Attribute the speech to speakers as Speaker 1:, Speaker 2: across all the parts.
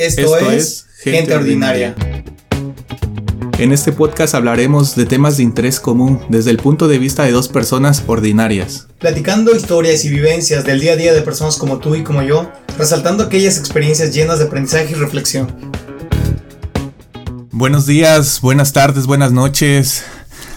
Speaker 1: Esto, es, Gente, ordinaria.
Speaker 2: En este podcast hablaremos de temas de interés común desde el punto de vista de dos personas ordinarias.
Speaker 1: Platicando historias y vivencias del día a día de personas como tú y como yo, resaltando aquellas experiencias llenas de aprendizaje y reflexión.
Speaker 2: Buenos días, buenas tardes, buenas noches.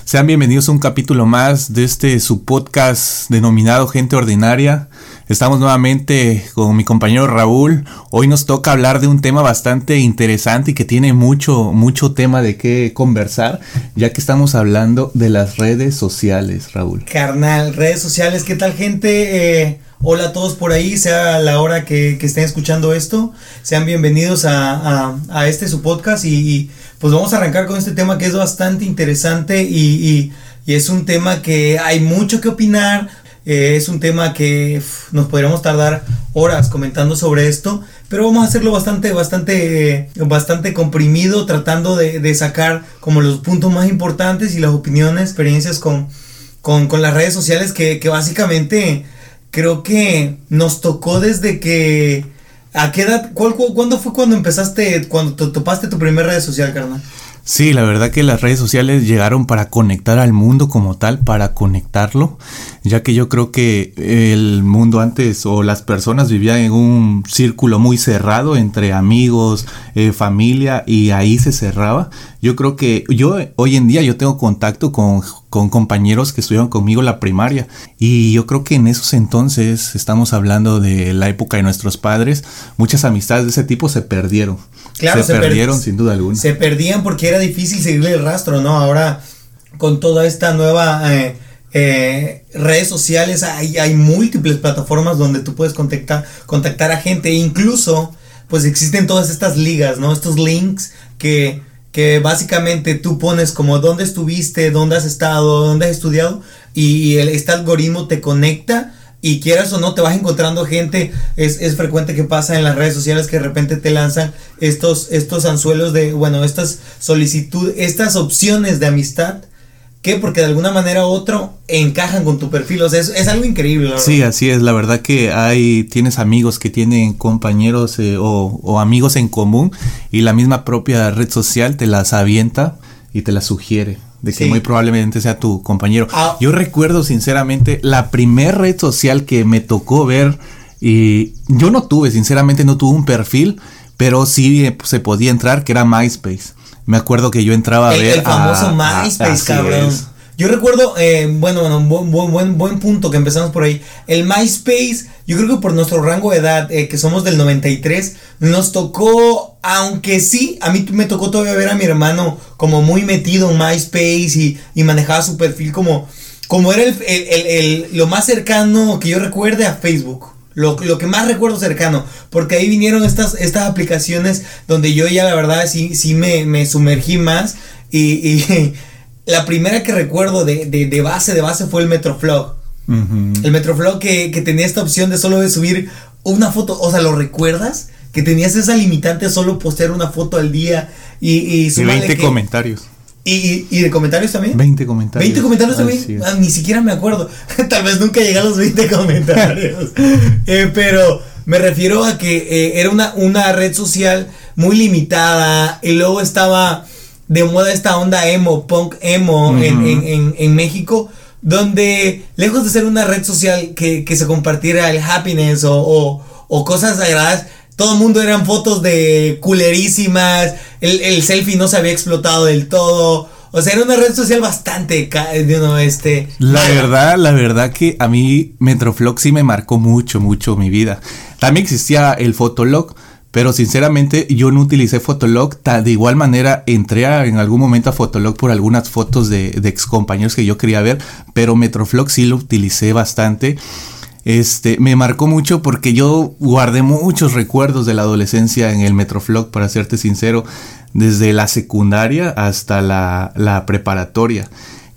Speaker 2: Sean bienvenidos a un capítulo más de este su podcast denominado Gente Ordinaria. Estamos nuevamente con mi compañero Raúl. Hoy nos toca hablar de un tema bastante interesante y que tiene mucho, mucho tema de qué conversar, ya que estamos hablando de las redes sociales, Raúl.
Speaker 1: Carnal, redes sociales, ¿qué tal gente? Eh, hola a todos por ahí, sea la hora que, estén escuchando esto. Sean bienvenidos a, este su podcast y, pues vamos a arrancar con este tema que es bastante interesante y, y es un tema que hay mucho que opinar eh, es un tema que nos podríamos tardar horas comentando sobre esto, pero vamos a hacerlo bastante, bastante, bastante comprimido, tratando de, sacar como los puntos más importantes y las opiniones, experiencias con, con, las redes sociales que, que, básicamente creo que nos tocó desde que... ¿A qué edad? Cuál, ¿Cuándo fue cuando empezaste, cuando te topaste tu primera red social, carnal?
Speaker 2: Sí, la verdad que las redes sociales llegaron para conectar al mundo como tal, para conectarlo, ya que yo creo que el mundo antes o las personas vivían en un círculo muy cerrado entre amigos, eh, familia y ahí se cerraba. Yo creo que yo hoy en día yo tengo contacto con, con compañeros que estuvieron conmigo en la primaria y yo creo que en esos entonces, estamos hablando de la época de nuestros padres, muchas amistades de ese tipo se perdieron.
Speaker 1: Claro,
Speaker 2: se, perdieron sin duda alguna.
Speaker 1: Se perdían porque era difícil seguirle el rastro, ¿no? Ahora con toda esta nueva eh, eh, redes sociales hay, hay, múltiples plataformas donde tú puedes contactar, contactar a gente e incluso pues existen todas estas ligas, ¿no? Estos links que, que básicamente tú pones como dónde estuviste, dónde has estado, dónde has estudiado y, el, este algoritmo te conecta y quieras o no te vas encontrando gente, es, es, frecuente que pasa en las redes sociales que de repente te lanzan estos, estos anzuelos de, bueno, estas solicitudes, estas opciones de amistad. Que Porque de alguna manera u otra encajan con tu perfil. O sea, es, algo increíble.
Speaker 2: Sí, así es. La verdad que hay, tienes amigos que tienen compañeros eh, o, o amigos en común y la misma propia red social te las avienta y te las sugiere de que muy probablemente sea tu compañero. Ah. Yo recuerdo sinceramente la primera red social que me tocó ver y yo no tuve, sinceramente no tuve un perfil, pero sí eh, se podía entrar, que era MySpace. Me acuerdo que yo entraba a ver.
Speaker 1: El famoso MySpace, cabrón. Yo recuerdo, eh, bueno, bueno, buen, buen, buen punto que empezamos por ahí. El MySpace, yo creo que por nuestro rango de edad, eh, que somos del 93, nos tocó, aunque sí, a mí me tocó todavía ver a mi hermano como muy metido en MySpace y, manejaba su perfil como, como era el, lo más cercano que yo recuerde a Facebook. Lo, que más recuerdo cercano, porque ahí vinieron estas, estas aplicaciones donde yo ya la verdad sí, sí me, me sumergí más y la primera que recuerdo de, de, base, de base fue el Metroflog. El Metroflog que, que tenía esta opción de solo de subir una foto. O sea, ¿lo recuerdas? Que tenías esa limitante solo postear una foto al día y, y,
Speaker 2: y 20 comentarios.
Speaker 1: Y, y, de comentarios también?
Speaker 2: 20 comentarios.
Speaker 1: 20 comentarios también. Ah, ni siquiera me acuerdo. Tal vez nunca llegué a los 20 comentarios. Eh, pero me refiero a que eh, era una, una red social muy limitada. Y luego estaba de moda esta onda emo, punk emo en, México, donde lejos de ser una red social que, se compartiera el happiness o, cosas agradables, todo el mundo eran fotos de culerísimas, el, selfie no se había explotado del todo. O sea, era una red social bastante, este.
Speaker 2: La verdad, la verdad que a mí Metroflog sí me marcó mucho, mucho mi vida. También existía el Fotolog, pero sinceramente yo no utilicé Fotolog. De igual manera entré en algún momento a Fotolog por algunas fotos de, de ex compañeros que yo quería ver. Pero Metroflog sí lo utilicé bastante. Este, me marcó mucho porque yo guardé muchos recuerdos de la adolescencia en el Metroflog, para serte sincero, desde la secundaria hasta la, la preparatoria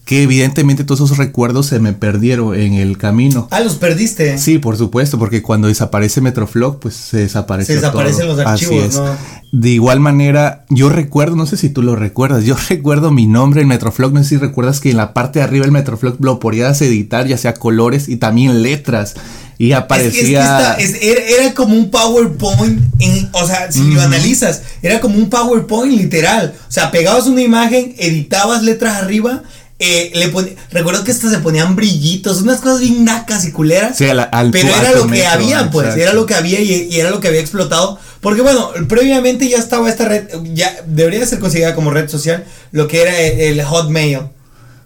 Speaker 2: que evidentemente todos esos recuerdos se me perdieron en el camino.
Speaker 1: Ah, los perdiste.
Speaker 2: Sí, por supuesto, porque cuando desaparece Metroflog, pues se desaparece.
Speaker 1: Se desaparecen los archivos, ¿no?
Speaker 2: de igual manera, yo recuerdo, no sé si tú lo recuerdas, yo recuerdo mi nombre en Metroflog, no sé si recuerdas que en la parte de arriba del Metroflog lo podías editar, ya sea colores y también letras. Y aparecía.
Speaker 1: Es que, era, como un PowerPoint. o sea, si lo analizas, era como un PowerPoint literal. O sea, pegabas una imagen, editabas letras arriba eh, le recuerdo que hasta se ponían brillitos, unas cosas bien nacas y culeras. pero era lo que había, pues, era lo que había y, era lo que había explotado. Porque bueno, previamente ya estaba esta red, ya debería ser considerada como red social, lo que era el, Hotmail.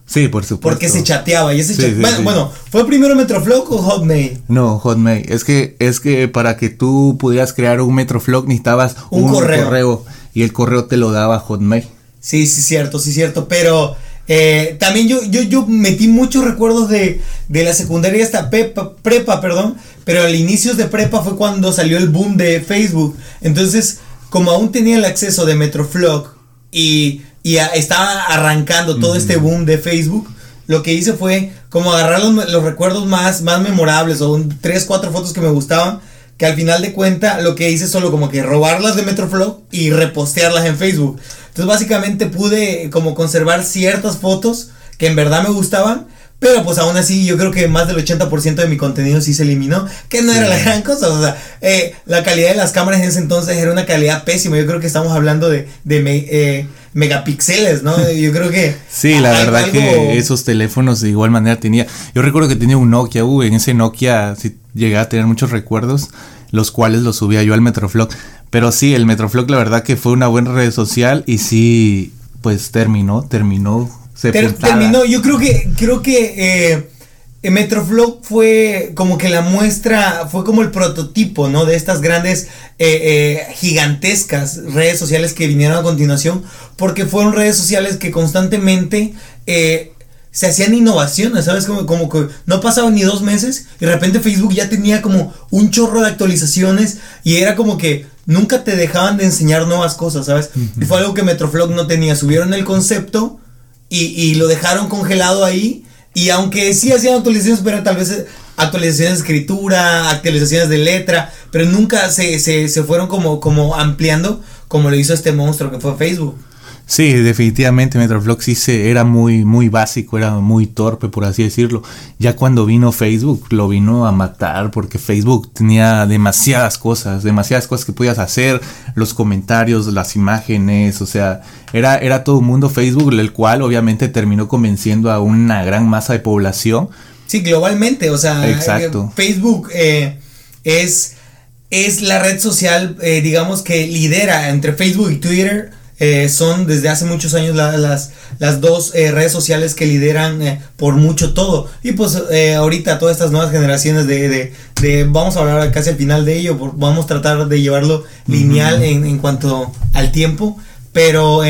Speaker 2: Sí, por supuesto.
Speaker 1: Porque se chateaba y ese bueno, ¿fue primero Metroflog o Hotmail?
Speaker 2: No, Hotmail. Es que, es que para que tú pudieras crear un Metroflog necesitabas un, correo. y el correo te lo daba Hotmail.
Speaker 1: Sí, sí, cierto, sí, cierto. Pero eh, también yo, yo, yo metí muchos recuerdos de, de la secundaria hasta prepa, prepa, perdón, pero al inicios de prepa fue cuando salió el boom de Facebook. Entonces, como aún tenía el acceso de Metroflog y, y estaba arrancando todo este boom de Facebook, lo que hice fue como agarrar los, recuerdos más, más memorables o un, tres, cuatro fotos que me gustaban que al final de cuenta lo que hice es solo como que robarlas de Metroflow y repostearlas en Facebook. Entonces básicamente pude como conservar ciertas fotos que en verdad me gustaban, pero pues aún así yo creo que más del 80% de mi contenido sí se eliminó, que no era la gran cosa, o sea, eh, la calidad de las cámaras en ese entonces era una calidad pésima, yo creo que estamos hablando de, de eh, megapíxeles, ¿no? Yo creo que...
Speaker 2: sí, la verdad que esos teléfonos de igual manera tenía, yo recuerdo que tenía un Nokia, uh, en ese Nokia sí llegué a tener muchos recuerdos, los cuales los subía yo al Metroflog. Pero sí, el Metroflog la verdad que fue una buena red social y sí, pues terminó, terminó.
Speaker 1: terminó, yo creo que, creo que eh, Metroflog fue como que la muestra, fue como el prototipo, ¿no? De estas grandes, eh, eh, gigantescas redes sociales que vinieron a continuación, porque fueron redes sociales que constantemente se hacían innovaciones, ¿sabes? Como, como que no pasaban ni dos meses y de repente Facebook ya tenía como un chorro de actualizaciones y era como que nunca te dejaban de enseñar nuevas cosas, ¿sabes? Y fue algo que Metroflog no tenía. Subieron el concepto y, lo dejaron congelado ahí. Y aunque sí hacían actualizaciones, pero tal vez actualizaciones de escritura, actualizaciones de letra, pero nunca se, se, se fueron como, como ampliando como lo hizo este monstruo que fue Facebook.
Speaker 2: Sí, definitivamente Metroflog sí se, era muy, muy básico, era muy torpe, por así decirlo. Ya cuando vino Facebook, lo vino a matar, porque Facebook tenía demasiadas cosas, demasiadas cosas que podías hacer, los comentarios, las imágenes, o sea, era, era todo un mundo Facebook, el cual obviamente terminó convenciendo a una gran masa de población.
Speaker 1: Sí, globalmente, o sea, Exacto. Facebook eh, es, es la red social, eh, digamos, que lidera entre Facebook y Twitter eh, son desde hace muchos años las, las dos eh, redes sociales que lideran eh, por mucho todo. Y pues ahorita todas estas nuevas generaciones de, de, vamos a hablar casi al final de ello, vamos a tratar de llevarlo lineal en, en, cuanto al tiempo. Pero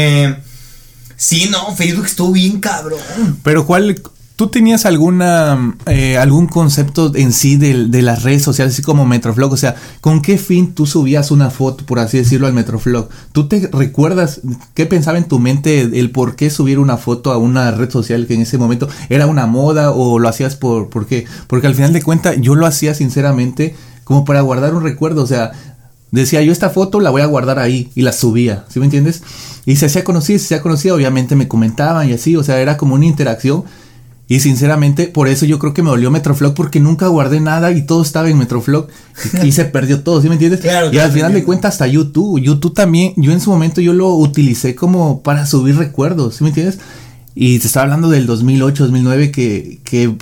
Speaker 1: sí, no, Facebook estuvo bien cabrón.
Speaker 2: Pero ¿cuál, ¿Tú tenías alguna eh, algún concepto en sí de, las redes sociales, así como Metroflog? O sea, ¿con qué fin tú subías una foto, por así decirlo, al Metroflog? ¿Tú te recuerdas qué pensaba en tu mente el por qué subir una foto a una red social que en ese momento era una moda o lo hacías por, por qué? Porque al final de cuentas yo lo hacía sinceramente como para guardar un recuerdo, o sea, decía yo esta foto la voy a guardar ahí y la subía, ¿sí me entiendes? Y se hacía conocida, se hacía conocida, obviamente me comentaban y así, o sea, era como una interacción y sinceramente, por eso yo creo que me dolió Metroflog porque nunca guardé nada y todo estaba en Metroflog y, se perdió todo, ¿sí me entiendes? y al final de cuentas hasta YouTube, YouTube también, yo en su momento yo lo utilicé como para subir recuerdos, ¿sí me entiendes? Y te estaba hablando del 2008, 2009 que, que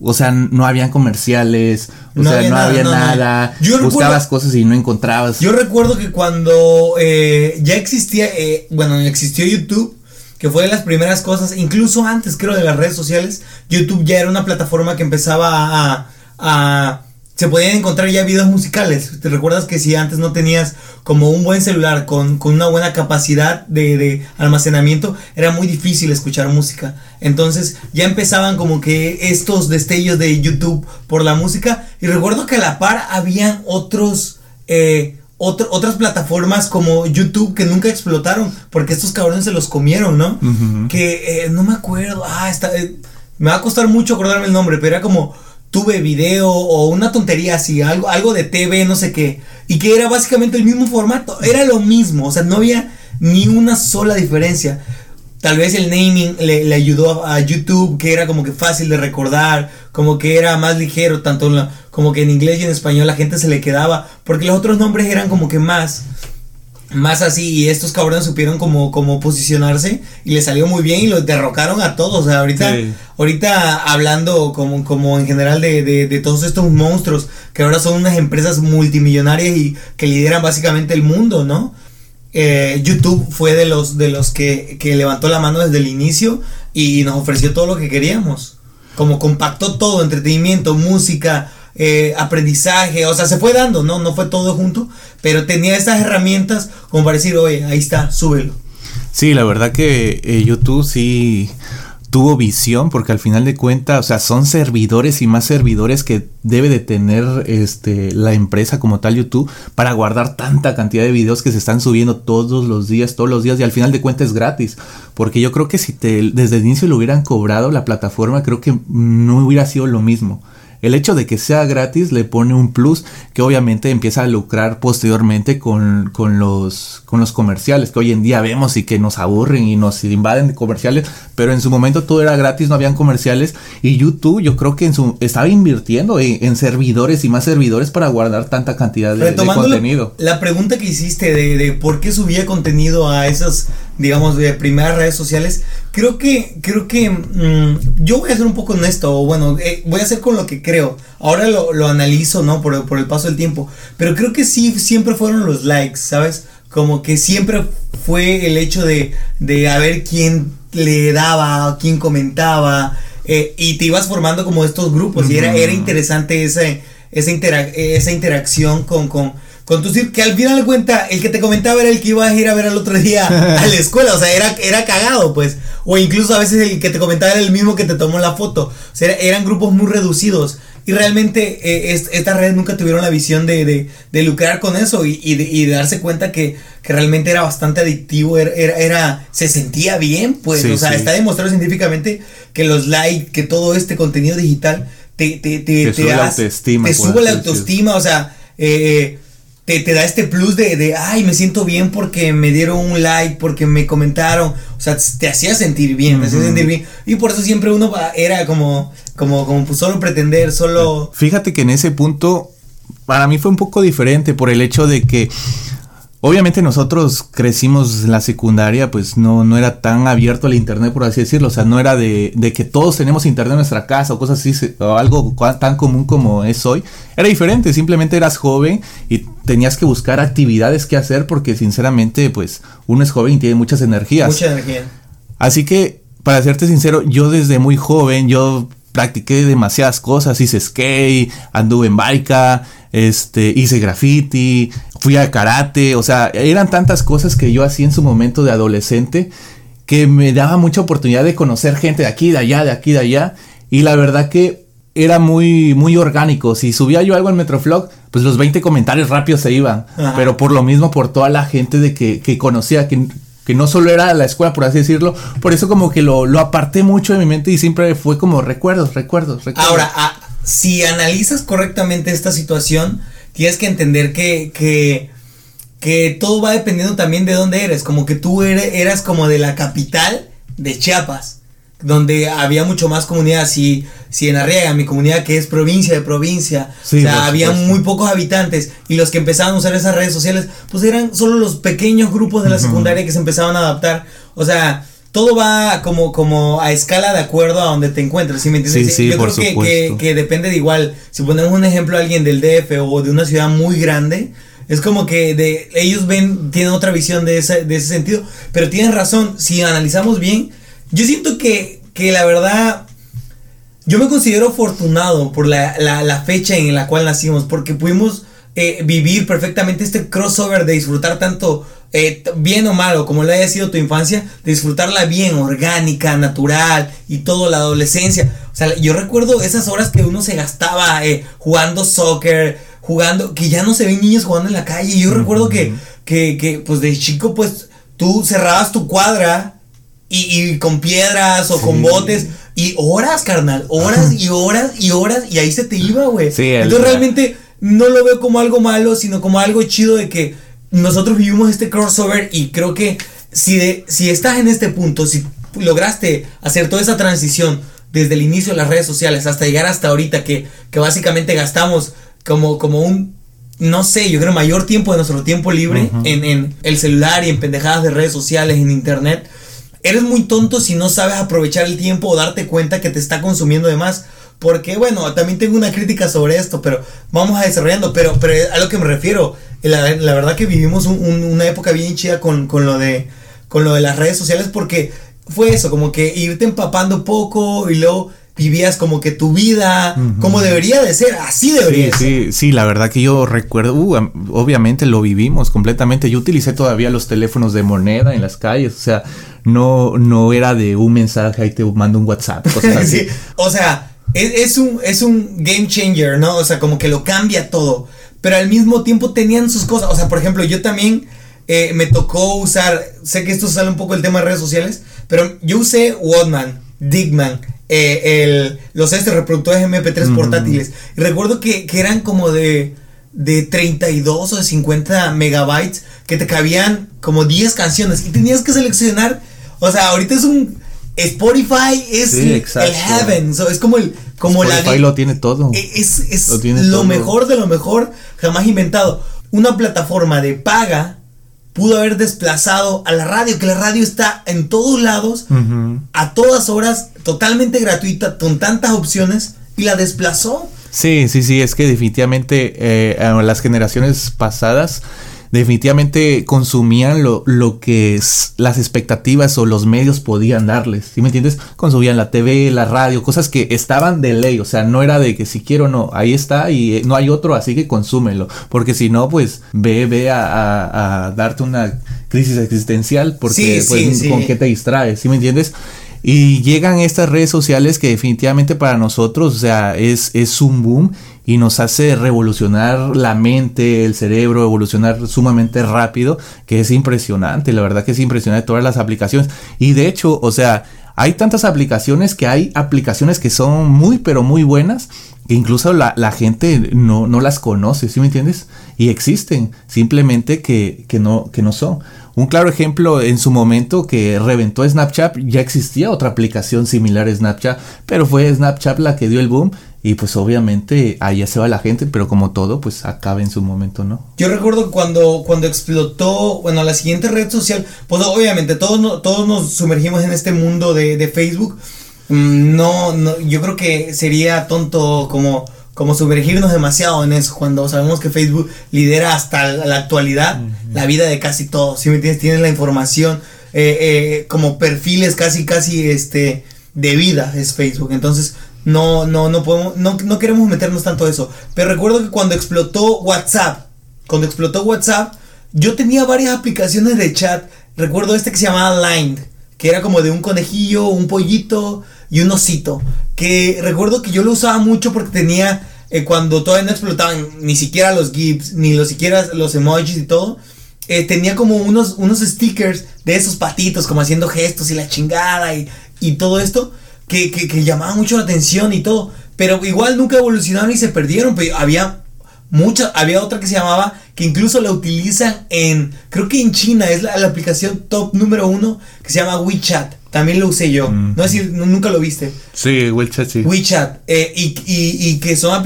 Speaker 2: o sea, no habían comerciales, o sea, no había nada, buscabas cosas y no encontrabas.
Speaker 1: Yo recuerdo que cuando eh, ya existía, eh, bueno, existió YouTube, que fue de las primeras cosas, incluso antes creo de las redes sociales, YouTube ya era una plataforma que empezaba a, se podían encontrar ya videos musicales. ¿Te recuerdas que si antes no tenías como un buen celular con, una buena capacidad de, de, almacenamiento, era muy difícil escuchar música? Entonces ya empezaban como que estos destellos de YouTube por la música. Y recuerdo que a la par habían otros... Eh, otras plataformas como YouTube que nunca explotaron porque estos cabrones se los comieron, ¿no? Que eh, no me acuerdo, ah, está, eh, me va a costar mucho acordarme el nombre, pero era como tuve video o una tontería así, algo, algo de TV, no sé qué, y que era básicamente el mismo formato, era lo mismo, o sea, no había ni una sola diferencia. Tal vez el naming le, ayudó a YouTube, que era como que fácil de recordar, como que era más ligero, tanto como que en inglés y en español la gente se le quedaba, porque los otros nombres eran como que más, más así, y estos cabrones supieron como, como posicionarse, y le salió muy bien y los derrocaron a todos. O sea, ahorita, ahorita hablando como, como en general de, de todos estos monstruos, que ahora son unas empresas multimillonarias y que lideran básicamente el mundo, ¿no? Eh, YouTube fue de los, de los que, levantó la mano desde el inicio y nos ofreció todo lo que queríamos. Como compactó todo, entretenimiento, música, eh, aprendizaje, o sea, se fue dando, ¿no? No fue todo junto, pero tenía esas herramientas como para decir, oye, ahí está, súbelo.
Speaker 2: Sí, la verdad que eh, YouTube sí tuvo visión porque al final de cuentas, o sea, son servidores y más servidores que debe de tener este la empresa como tal YouTube para guardar tanta cantidad de videos que se están subiendo todos los días, todos los días y al final de cuentas es gratis, porque yo creo que si desde el inicio lo hubieran cobrado la plataforma, creo que no hubiera sido lo mismo. El hecho de que sea gratis le pone un plus que obviamente empieza a lucrar posteriormente con, los, con los comerciales que hoy en día vemos y que nos aburren y nos invaden de comerciales, pero en su momento todo era gratis, no habían comerciales y YouTube yo creo que en su, estaba invirtiendo en, servidores y más servidores para guardar tanta cantidad de, contenido.
Speaker 1: La, pregunta que hiciste de, de por qué subía contenido a esas digamos, de primeras redes sociales, creo que, creo que mm, yo voy a ser un poco honesto, o bueno, eh, voy a hacer con lo que creo. Ahora lo, lo analizo, ¿no? Por, por, el paso del tiempo. Pero creo que sí, siempre fueron los likes, ¿sabes? Como que siempre fue el hecho de, de a ver quién le daba, quién comentaba, eh, y te ibas formando como estos grupos, y era, era interesante esa, esa, esa interacción con, con con tu que al final de cuenta el que te comentaba era el que ibas a ir a ver al otro día a la escuela, o sea, era, era cagado, pues. O incluso a veces el que te comentaba era el mismo que te tomó la foto. O sea, eran grupos muy reducidos. Y realmente eh, estas redes nunca tuvieron la visión de, de, lucrar con eso y, de, darse cuenta que, realmente era bastante adictivo, era, era, se sentía bien, pues, o sea, está demostrado científicamente que los likes, que todo este contenido digital te, te, te, te, sube la autoestima. Te sube la autoestima, o sea, eh, te, te, da este plus de, de, ay, me siento bien porque me dieron un like, porque me comentaron. O sea, te hacía sentir bien, te hacía sentir bien. Y por eso siempre uno era como, como, como pues solo pretender, solo...
Speaker 2: Fíjate que en ese punto, para mí fue un poco diferente por el hecho de que Obviamente nosotros crecimos en la secundaria, pues no, no era tan abierto el internet, por así decirlo. O sea, no era de, de que todos tenemos internet en nuestra casa o cosas así, o algo tan común como es hoy. Era diferente, simplemente eras joven y tenías que buscar actividades que hacer porque sinceramente, pues uno es joven y tiene muchas energías.
Speaker 1: Mucha energía.
Speaker 2: Así que, para serte sincero, yo desde muy joven, yo practiqué demasiadas cosas, hice skate, anduve en bike, este, hice graffiti, fui a karate, o sea, eran tantas cosas que yo hacía en su momento de adolescente que me daba mucha oportunidad de conocer gente de aquí, de allá, de aquí, de allá, y la verdad que era muy, muy orgánico. Si subía yo algo en Metroflog, pues los 20 comentarios rápidos se iban. Pero por lo mismo, por toda la gente de que, que conocía, que, que no solo era la escuela, por así decirlo. Por eso como que lo, lo aparté mucho de mi mente y siempre fue como recuerdos, recuerdos, recuerdos.
Speaker 1: Ahora, si analizas correctamente esta situación, tienes que entender que, que, que todo va dependiendo también de dónde eres. Como que tú eres, eras como de la capital de Chiapas donde había mucho más comunidad. Si, si en Arriaga, mi comunidad que es provincia de provincia, o sea, había muy pocos habitantes y los que empezaban a usar esas redes sociales, pues eran solo los pequeños grupos de la secundaria que se empezaban a adaptar. O sea, todo va como, como a escala de acuerdo a donde te encuentres, ¿sí me entiendes? Yo creo que, que, depende de igual, si ponemos un ejemplo a alguien del DF o de una ciudad muy grande, es como que de, ellos ven, tienen otra visión de ese, de ese sentido, pero tienes razón, si analizamos bien, yo siento que, que la verdad, yo me considero afortunado por la, la, fecha en la cual nacimos, porque pudimos eh, vivir perfectamente este crossover de disfrutar tanto eh, bien o malo, como le haya sido tu infancia, disfrutarla bien, orgánica, natural y todo, la adolescencia. O sea, yo recuerdo esas horas que uno se gastaba eh, jugando soccer, jugando, que ya no se ven niños jugando en la calle. Yo recuerdo que, que, que, pues de chico, pues tú cerrabas tu cuadra y, con piedras o con botes Y horas, carnal, horas y horas y horas y ahí se te iba, güey. Sí, Entonces realmente no lo veo como algo malo, sino como algo chido de que nosotros vivimos este crossover y creo que si, de, si estás en este punto, si lograste hacer toda esa transición desde el inicio de las redes sociales hasta llegar hasta ahorita que, que básicamente gastamos como, como un, no sé, yo creo mayor tiempo de nuestro tiempo libre en, en el celular y en pendejadas de redes sociales, en internet. Eres muy tonto si no sabes aprovechar el tiempo o darte cuenta que te está consumiendo de más. Porque, bueno, también tengo una crítica sobre esto, pero vamos a desarrollando. Pero, pero a lo que me refiero, la, verdad que vivimos una época bien chida con, con, lo de, con lo de las redes sociales porque fue eso, como que irte empapando poco y luego vivías como que tu vida, como debería de ser, así debería
Speaker 2: sí, ser. Sí, sí, la verdad que yo recuerdo, uh, obviamente lo vivimos completamente. Yo utilicé todavía los teléfonos de moneda en las calles, o sea, no, no era de un mensaje, ahí te mando un WhatsApp, cosas así.
Speaker 1: o sea, es, un, es un game changer, ¿no? O sea, como que lo cambia todo, pero al mismo tiempo tenían sus cosas, o sea, por ejemplo, yo también eh, me tocó usar, sé que esto sale un poco el tema de redes sociales, pero yo usé Walkman, Digman, eh, el, los este reproductores MP3 portátiles. Y recuerdo que, eran como de, de 32 o de 50 megabytes, que te cabían como 10 canciones y tenías que seleccionar. O sea, ahorita es un. Spotify es el heaven, es como el como
Speaker 2: Spotify lo tiene todo.
Speaker 1: E, es, lo, mejor de lo mejor jamás inventado. Una plataforma de paga pudo haber desplazado a la radio, que la radio está en todos lados, a todas horas, totalmente gratuita, con tantas opciones, y la desplazó.
Speaker 2: Sí, sí, sí, es que definitivamente eh, las generaciones pasadas definitivamente consumían lo, lo que las expectativas o los medios podían darles, ¿sí me entiendes? Consumían la TV, la radio, cosas que estaban de ley, o sea, no era de que si quiero no, ahí está y eh, no hay otro, así que consúmelo, porque si no, pues ve, ve a, darte una crisis existencial, porque pues, con qué te distraes, ¿sí me entiendes? Y llegan estas redes sociales que definitivamente para nosotros, o sea, es, es un boom y nos hace revolucionar la mente, el cerebro, evolucionar sumamente rápido, que es impresionante, la verdad que es impresionante todas las aplicaciones. Y de hecho, o sea, hay tantas aplicaciones que hay aplicaciones que son muy, pero muy buenas, que incluso la, gente no, no, las conoce, ¿sí me entiendes? Y existen, simplemente que, que, no, que no son. Un claro ejemplo en su momento que reventó Snapchat, ya existía otra aplicación similar a Snapchat, pero fue Snapchat la que dio el boom y pues obviamente allá se va la gente, pero como todo, pues acaba en su momento, ¿no?
Speaker 1: Yo recuerdo cuando, cuando explotó, bueno, la siguiente red social, pues obviamente todos, todos nos sumergimos en este mundo de, Facebook. Mm, no, no, yo creo que sería tonto como, como sumergirnos demasiado en eso cuando sabemos que Facebook lidera hasta la actualidad la vida de casi todos. Si me entiendes, tienen la información eh, eh, como perfiles casi, casi este de vida es Facebook. Entonces, no, no, no podemos, no, no queremos meternos tanto eso. Pero recuerdo que cuando explotó WhatsApp, cuando explotó WhatsApp, yo tenía varias aplicaciones de chat. Recuerdo este que se llamaba Line, que era como de un conejillo, un pollito y un osito. Que recuerdo que yo lo usaba mucho porque tenía, eh, cuando todavía no explotaban ni siquiera los GIFs, ni los siquiera los emojis y todo. Eh, tenía como unos, unos stickers de esos patitos, como haciendo gestos y la chingada y, y todo esto que, que, llamaba mucho la atención y todo. Pero igual nunca evolucionaron y se perdieron. Pero había mucha, había otra que se llamaba, que incluso la utilizan en, creo que en China, es la, aplicación top número uno, que se llama WeChat. También lo usé yo. No es decir, nunca lo viste.
Speaker 2: Sí, WeChat, sí.
Speaker 1: WeChat. Eh, y, y, y, que son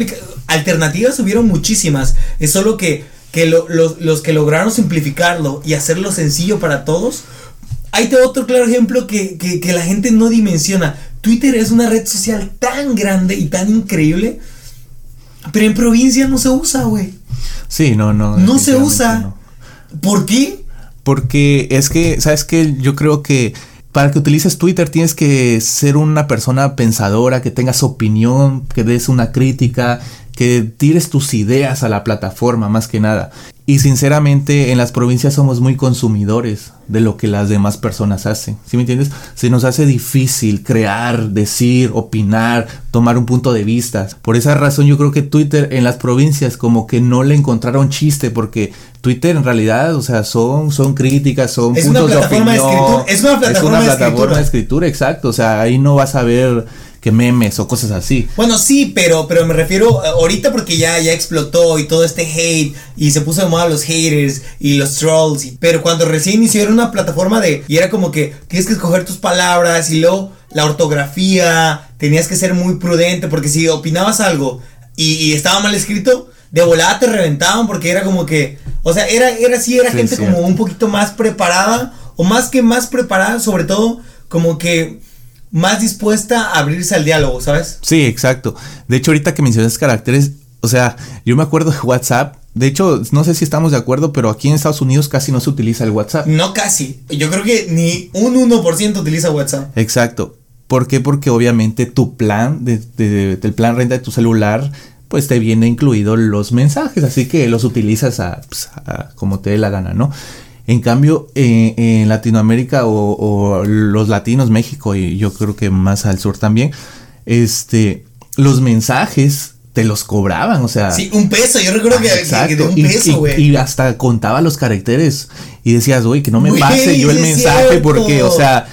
Speaker 1: alternativas, hubieron muchísimas. Es solo que, que los, los que lograron simplificarlo y hacerlo sencillo para todos. Ahí te otro claro ejemplo que, que, que la gente no dimensiona. Twitter es una red social tan grande y tan increíble, pero en provincia no se usa, güey.
Speaker 2: Sí, no, no.
Speaker 1: No se usa. ¿Por qué?
Speaker 2: Porque es que, ¿sabes qué? Yo creo que para que utilices Twitter tienes que ser una persona pensadora, que tengas opinión, que des una crítica, que tires tus ideas a la plataforma más que nada. Y sinceramente en las provincias somos muy consumidores de lo que las demás personas hacen. ¿Sí me entiendes? Se nos hace difícil crear, decir, opinar, tomar un punto de vista. Por esa razón yo creo que Twitter en las provincias como que no le encontraron chiste porque Twitter en realidad, o sea, son, son críticas, son puntos de opinión. es una plataforma, plataforma de escritura, exacto. O sea, ahí no vas a ver que memes o cosas así.
Speaker 1: Bueno, sí, pero, pero me refiero ahorita porque ya, ya explotó y todo este hate y se puso de moda los haters y los trolls. pero cuando recién inició era una plataforma de. Y era como que tienes que escoger tus palabras y luego la ortografía. Tenías que ser muy prudente porque si opinabas algo y, estaba mal escrito, de volada te reventaban porque era como que. O sea, era, era sí, era gente como un poquito más preparada. O más que más preparada, sobre todo, como que más dispuesta a abrirse al diálogo, ¿sabes?
Speaker 2: Sí, exacto. De hecho, ahorita que mencionas caracteres, o sea, yo me acuerdo de WhatsApp. De hecho, no sé si estamos de acuerdo, pero aquí en Estados Unidos casi no se utiliza el WhatsApp.
Speaker 1: No casi. Yo creo que ni un 1% utiliza WhatsApp.
Speaker 2: Exacto. ¿Por qué? Porque obviamente tu plan, de, del plan renta de tu celular, pues te viene incluido los mensajes, así que los utilizas a, pues, a como te dé la gana, ¿no? En cambio, eh, en Latinoamérica o, los latinos, México y yo creo que más al sur también, este, los mensajes te los cobraban, o sea.
Speaker 1: Sí, un peso, yo recuerdo que, de un peso, güey.
Speaker 2: Y, hasta contaba los caracteres y decías, güey, que no me pase yo el mensaje porque, o sea,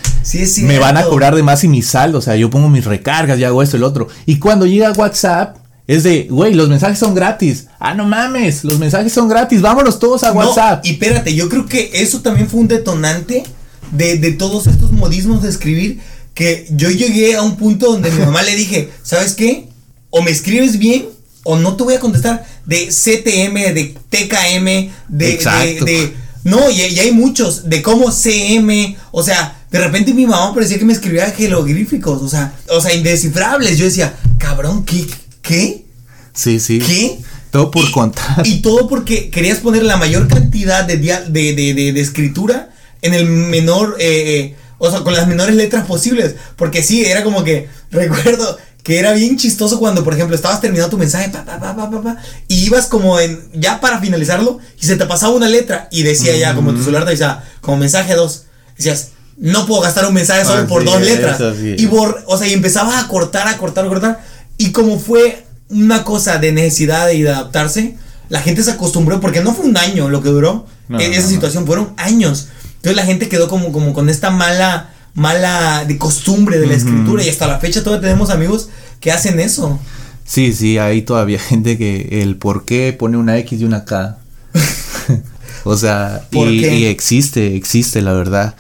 Speaker 2: me van a cobrar de más y mi saldo, o sea, yo pongo mis recargas y hago esto y lo otro. Y cuando llega WhatsApp, es de, güey, los mensajes son gratis. Ah, no mames, los mensajes son gratis. Vámonos todos a WhatsApp.
Speaker 1: y espérate, yo creo que eso también fue un detonante de, de todos estos modismos de escribir. Que yo llegué a un punto donde mi mamá le dije, ¿sabes qué? O me escribes bien o no te voy a contestar de CTM, de TKM, de... de, de no, y, y, hay muchos, de cómo CM, o sea, de repente mi mamá parecía que me escribía jeroglíficos, o sea, o sea, indescifrables. Yo decía, cabrón, ¿qué, ¿Qué?
Speaker 2: Sí, sí.
Speaker 1: ¿Qué?
Speaker 2: Todo por contar.
Speaker 1: Y todo porque querías poner la mayor cantidad de, de, de, de escritura en el menor, eh, eh, o sea, con las menores letras posibles. Porque sí, era como que, recuerdo que era bien chistoso cuando, por ejemplo, estabas terminando tu mensaje, pa, pa, pa, y ibas como en, ya para finalizarlo, y se te pasaba una letra, y decía ya, como tu celular te decía, como mensaje 2, decías, no puedo gastar un mensaje solo por dos letras. Y o sea, y empezabas a cortar, a cortar, a cortar. Y como fue una cosa de necesidad y de adaptarse, la gente se acostumbró, porque no fue un año lo que duró en esa situación, fueron años. Entonces la gente quedó como, como con esta mala, mala de costumbre de la escritura y hasta la fecha todavía tenemos amigos que hacen eso.
Speaker 2: Sí, sí, hay todavía gente que el por qué pone una X y una K. o sea, y, y, existe, existe, la verdad.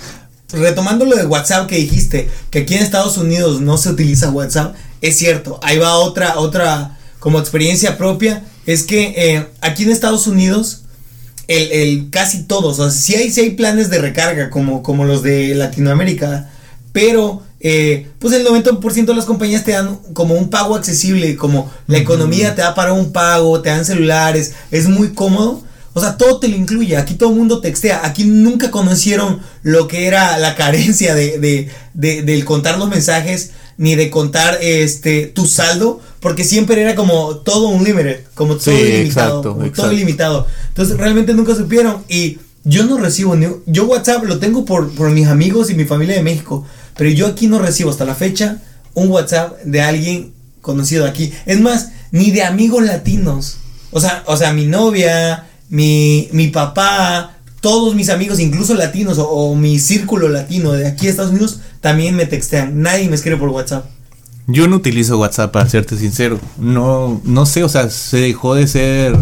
Speaker 1: Retomando lo de WhatsApp que dijiste, que aquí en Estados Unidos no se utiliza WhatsApp, es cierto, ahí va otra, otra como experiencia propia, es que eh, aquí en Estados Unidos, el, el, casi todos, o sea, sí hay, hay planes de recarga como, como los de Latinoamérica, pero eh, pues el 90% de las compañías te dan como un pago accesible, como la economía te da para un pago, te dan celulares, es muy cómodo. O sea, todo te lo incluye. Aquí todo el mundo textea. Aquí nunca conocieron lo que era la carencia de, de, de, del contar los mensajes ni de contar este tu saldo, porque siempre era como todo un límite, como todo ilimitado, todo ilimitado. Entonces realmente nunca supieron y yo no recibo ni yo WhatsApp lo tengo por, por mis amigos y mi familia de México, pero yo aquí no recibo hasta la fecha un WhatsApp de alguien conocido aquí. Es más, ni de amigos latinos. O sea, o sea, mi novia, mi, mi papá, todos mis amigos, incluso latinos o, mi círculo latino de aquí a Estados Unidos, también me textean. Nadie me escribe por WhatsApp.
Speaker 2: Yo no utilizo WhatsApp para serte sincero. No, no sé, o sea, se dejó de ser,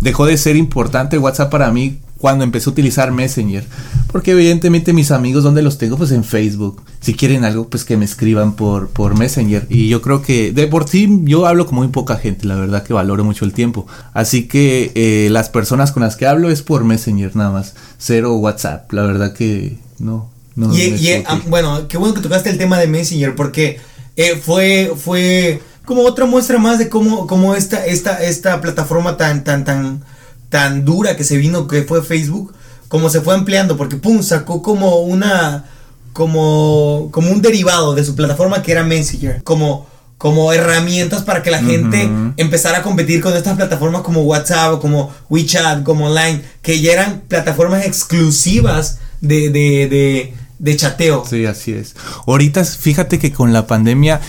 Speaker 2: dejó de ser importante WhatsApp para mí cuando empecé a utilizar Messenger. Porque evidentemente mis amigos, ¿dónde los tengo? Pues en Facebook. Si quieren algo, pues que me escriban por, por Messenger. Y yo creo que de por sí yo hablo con muy poca gente, la verdad que valoro mucho el tiempo. Así que eh, las personas con las que hablo es por Messenger nada más. Cero WhatsApp, la verdad que no. No
Speaker 1: y, bueno, qué bueno que tocaste el tema de Messenger porque eh, fue, fue como otra muestra más de cómo, cómo esta, esta, esta plataforma tan, tan, tan tan dura que se vino que fue Facebook, como se fue ampliando, porque pum, sacó como una como como un derivado de su plataforma que era Messenger, como como herramientas para que la gente empezara a competir con estas plataformas como WhatsApp, como WeChat, como Line, que ya eran plataformas exclusivas de, de, de, de chateo.
Speaker 2: Sí, así es. Ahorita fíjate que con la pandemia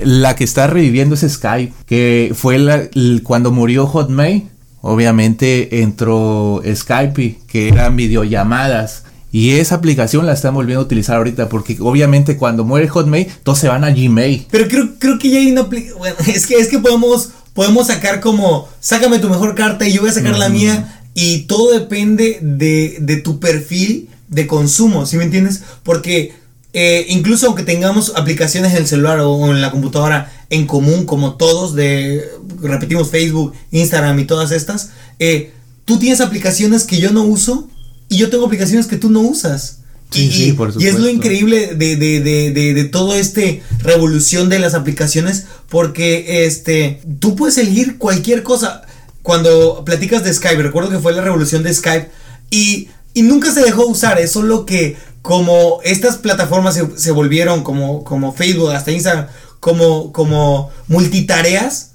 Speaker 2: la que está reviviendo es Skype, que fue la, cuando murió Hotmail. Obviamente entró Skype, que eran videollamadas. Y esa aplicación la están volviendo a utilizar ahorita porque obviamente cuando muere Hotmail todos se van a Gmail.
Speaker 1: Pero creo, creo que ya hay una aplicación... Bueno, es que, es que podemos, podemos sacar como, sácame tu mejor carta y yo voy a sacar la mía y todo depende de, de tu perfil de consumo, ¿sí me entiendes? Porque eh, incluso aunque tengamos aplicaciones en el celular o en la computadora en común, como todos, de, repetimos, Facebook, Instagram y todas estas, eh, tú tienes aplicaciones que yo no uso y yo tengo aplicaciones que tú no usas. y, sí, por y, es lo increíble de, de, de, de, todo este revolución de las aplicaciones porque este tú puedes elegir cualquier cosa. Cuando platicas de Skype, recuerdo que fue la revolución de Skype y, y nunca se dejó usar, es solo que como estas plataformas se, se volvieron como, como Facebook, hasta Instagram, como, como multitareas,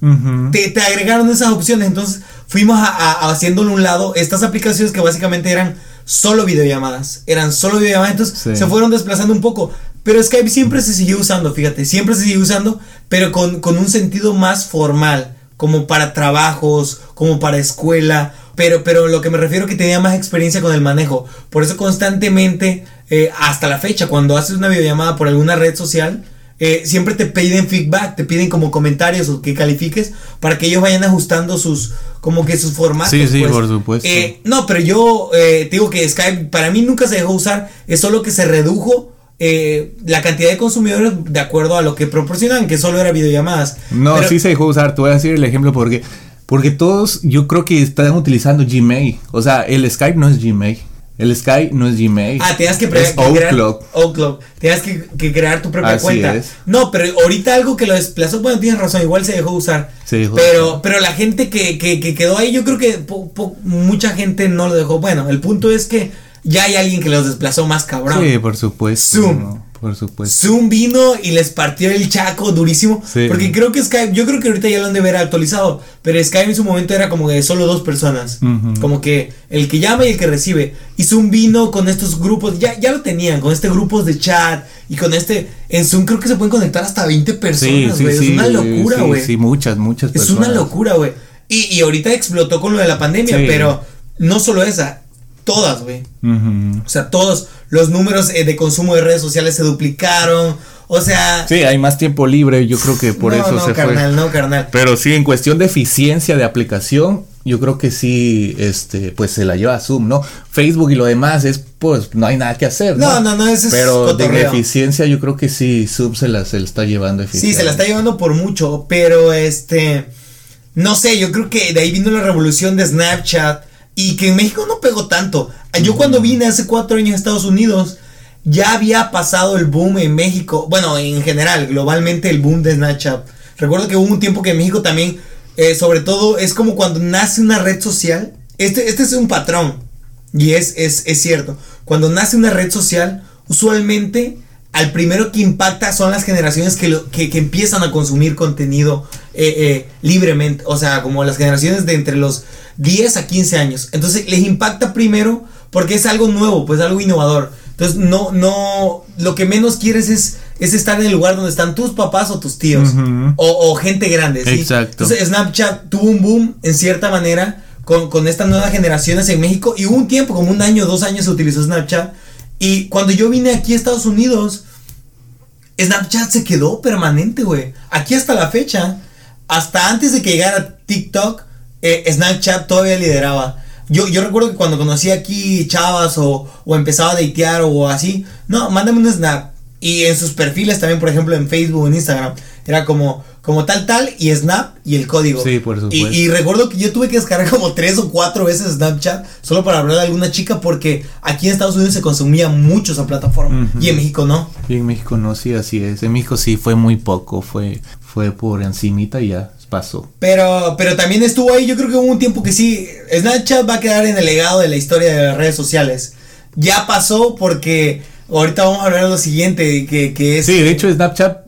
Speaker 1: te, te, agregaron esas opciones. Entonces fuimos a, a, haciéndole un lado estas aplicaciones que básicamente eran solo videollamadas. Eran solo videollamadas, entonces se fueron desplazando un poco. Pero Skype siempre se siguió usando, fíjate, siempre se siguió usando, pero con, con un sentido más formal, como para trabajos, como para escuela. Pero, pero lo que me refiero que tenía más experiencia con el manejo. Por eso constantemente, eh, hasta la fecha, cuando haces una videollamada por alguna red social, eh, siempre te piden feedback, te piden como comentarios o que califiques para que ellos vayan ajustando sus, como que sus formatos.
Speaker 2: Sí, sí, pues. por supuesto.
Speaker 1: Eh, no, pero yo eh, te digo que Skype para mí nunca se dejó usar, es solo que se redujo la cantidad de consumidores de acuerdo a lo que proporcionan, que solo era videollamadas.
Speaker 2: No, sí se dejó usar, te voy a decir el ejemplo porque, porque todos yo creo que están utilizando Gmail, o sea, el Skype no es Gmail. El Sky no es Gmail.
Speaker 1: Ah, tenías que, es crear Outlook. Tenías que, que, crear tu propia Así cuenta. Es. No, pero ahorita algo que lo desplazó, bueno, tienes razón, igual se dejó usar. Se dejó pero, pero la gente que, que, que, quedó ahí, yo creo que mucha gente no lo dejó. Bueno, el punto es que ya hay alguien que los desplazó más cabrón.
Speaker 2: Sí, por supuesto.
Speaker 1: Zoom.
Speaker 2: Por supuesto.
Speaker 1: Zoom vino y les partió el chaco durísimo. Porque creo que Skype, yo creo que ahorita ya lo han de ver actualizado. Pero Skype en su momento era como de solo dos personas. Como que el que llama y el que recibe. Y Zoom vino con estos grupos, ya, ya lo tenían, con este grupos de chat. Y con este. En Zoom creo que se pueden conectar hasta 20 personas, güey. es una locura, güey.
Speaker 2: Sí, muchas, muchas
Speaker 1: personas. Es una locura, güey. Y, y ahorita explotó con lo de la pandemia, pero no solo esa Todas, güey. O sea, todos los números eh, de consumo de redes sociales se duplicaron. O sea.
Speaker 2: Sí, hay más tiempo libre, yo creo que por eso
Speaker 1: no,
Speaker 2: se
Speaker 1: carnal, No, carnal.
Speaker 2: Pero sí, en cuestión de eficiencia de aplicación, yo creo que sí, este, pues se la lleva Zoom, ¿no? Facebook y lo demás es, pues, no hay nada que hacer,
Speaker 1: ¿no? No, no, no, es
Speaker 2: Pero de eficiencia yo creo que sí, Zoom se la, se la está llevando
Speaker 1: Sí, se la está llevando por mucho, pero este, no sé, yo creo que de ahí vino la revolución de Snapchat y que en México no pegó tanto. Yo cuando vine hace cuatro años a Estados Unidos, ya había pasado el boom en México. Bueno, en general, globalmente el boom de Snapchat. Recuerdo que hubo un tiempo que en México también, eh, sobre todo, es como cuando nace una red social. Este, este es un patrón. Y es, es, es cierto. Cuando nace una red social, usualmente al primero que impacta son las generaciones que, que, empiezan a consumir contenido eh, eh, libremente. O sea, como las generaciones de entre los 10 a 15 años. Entonces les impacta primero porque es algo nuevo, pues algo innovador. Entonces no, no, lo que menos quieres es, es estar en el lugar donde están tus papás o tus tíos o, gente grande. ¿sí?
Speaker 2: Exacto.
Speaker 1: Entonces Snapchat tuvo un boom en cierta manera con, con estas nuevas generaciones en México y hubo un tiempo, como un año, dos años se utilizó Snapchat. Y cuando yo vine aquí a Estados Unidos, Snapchat se quedó permanente, güey. Aquí hasta la fecha, hasta antes de que llegara TikTok, eh, Snapchat todavía lideraba. Yo, yo recuerdo que cuando conocí aquí chavas o, o empezaba a datear o así, no, mándame un snap. Y en sus perfiles también, por ejemplo, en Facebook, en Instagram, era como, como tal, tal, y Snap y el código.
Speaker 2: Sí, por supuesto.
Speaker 1: Y, recuerdo que yo tuve que descargar como tres o cuatro veces Snapchat solo para hablar de alguna chica porque aquí en Estados Unidos se consumía mucho esa plataforma y en México no.
Speaker 2: Y en México no, sí, así es. En México sí fue muy poco, fue, fue por encimita y ya pasó.
Speaker 1: Pero, pero también estuvo ahí, yo creo que hubo un tiempo que sí, Snapchat va a quedar en el legado de la historia de las redes sociales. Ya pasó porque ahorita vamos a hablar de lo siguiente, que, que es...
Speaker 2: Sí, de hecho Snapchat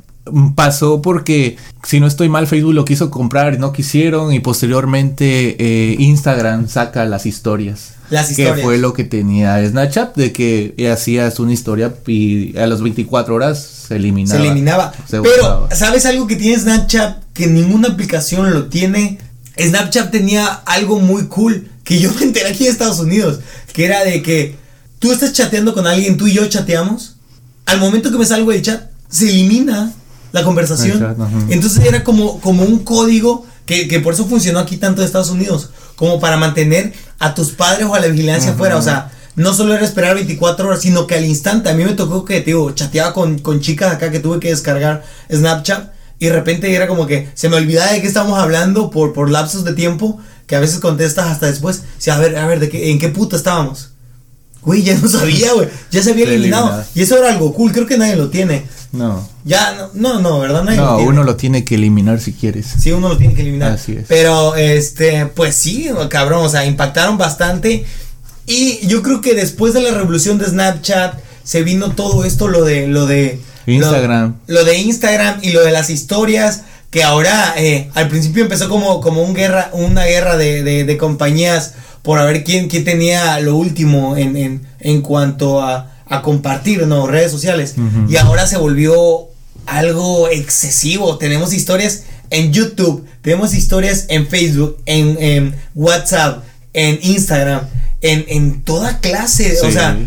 Speaker 2: pasó porque, si no estoy mal, Facebook lo quiso comprar y no quisieron y posteriormente eh, Instagram saca las historias. Las historias. Que fue lo que tenía Snapchat, de que hacías una historia y a las 24 horas se eliminaba.
Speaker 1: Se eliminaba. Pero, ¿sabes algo que tiene Snapchat que ninguna aplicación lo tiene? Snapchat tenía algo muy cool que yo me enteré aquí en Estados Unidos, que era de que tú estás chateando con alguien, tú y yo chateamos, al momento que me salgo del chat, se elimina la conversación. Entonces era como, como un código que, que, por eso funcionó aquí tanto en Estados Unidos, como para mantener a tus padres o a la vigilancia afuera. O sea, no solo era esperar 24 horas, sino que al instante, a mí me tocó que, digo, chateaba con, con chicas acá que tuve que descargar Snapchat y de repente era como que se me olvidaba de qué estábamos hablando por, por lapsos de tiempo que a veces contestas hasta después. O a ver, a ver, ¿de qué, ¿en qué puta estábamos? Güey, ya no sabía, güey. Ya se había eliminado. Y eso era algo cool. Creo que nadie lo tiene. No. Ya, no, no, ¿verdad?
Speaker 2: Nadie no, uno lo tiene que eliminar si quieres.
Speaker 1: Sí, uno lo tiene que eliminar. Así es. Pero, este, pues sí, cabrón. O sea, impactaron bastante. Y yo creo que después de la revolución de Snapchat se vino todo esto, lo de, lo de. Instagram. Lo, de Instagram y lo de las historias que ahora eh, al principio empezó como, como un guerra, una guerra de, de, de compañías por a ver quién, quién tenía lo último en, en, en cuanto a, a, compartir ¿no? redes sociales. Y ahora se volvió algo excesivo. Tenemos historias en YouTube, tenemos historias en Facebook, en, en WhatsApp, en Instagram, en, en toda clase. O sea,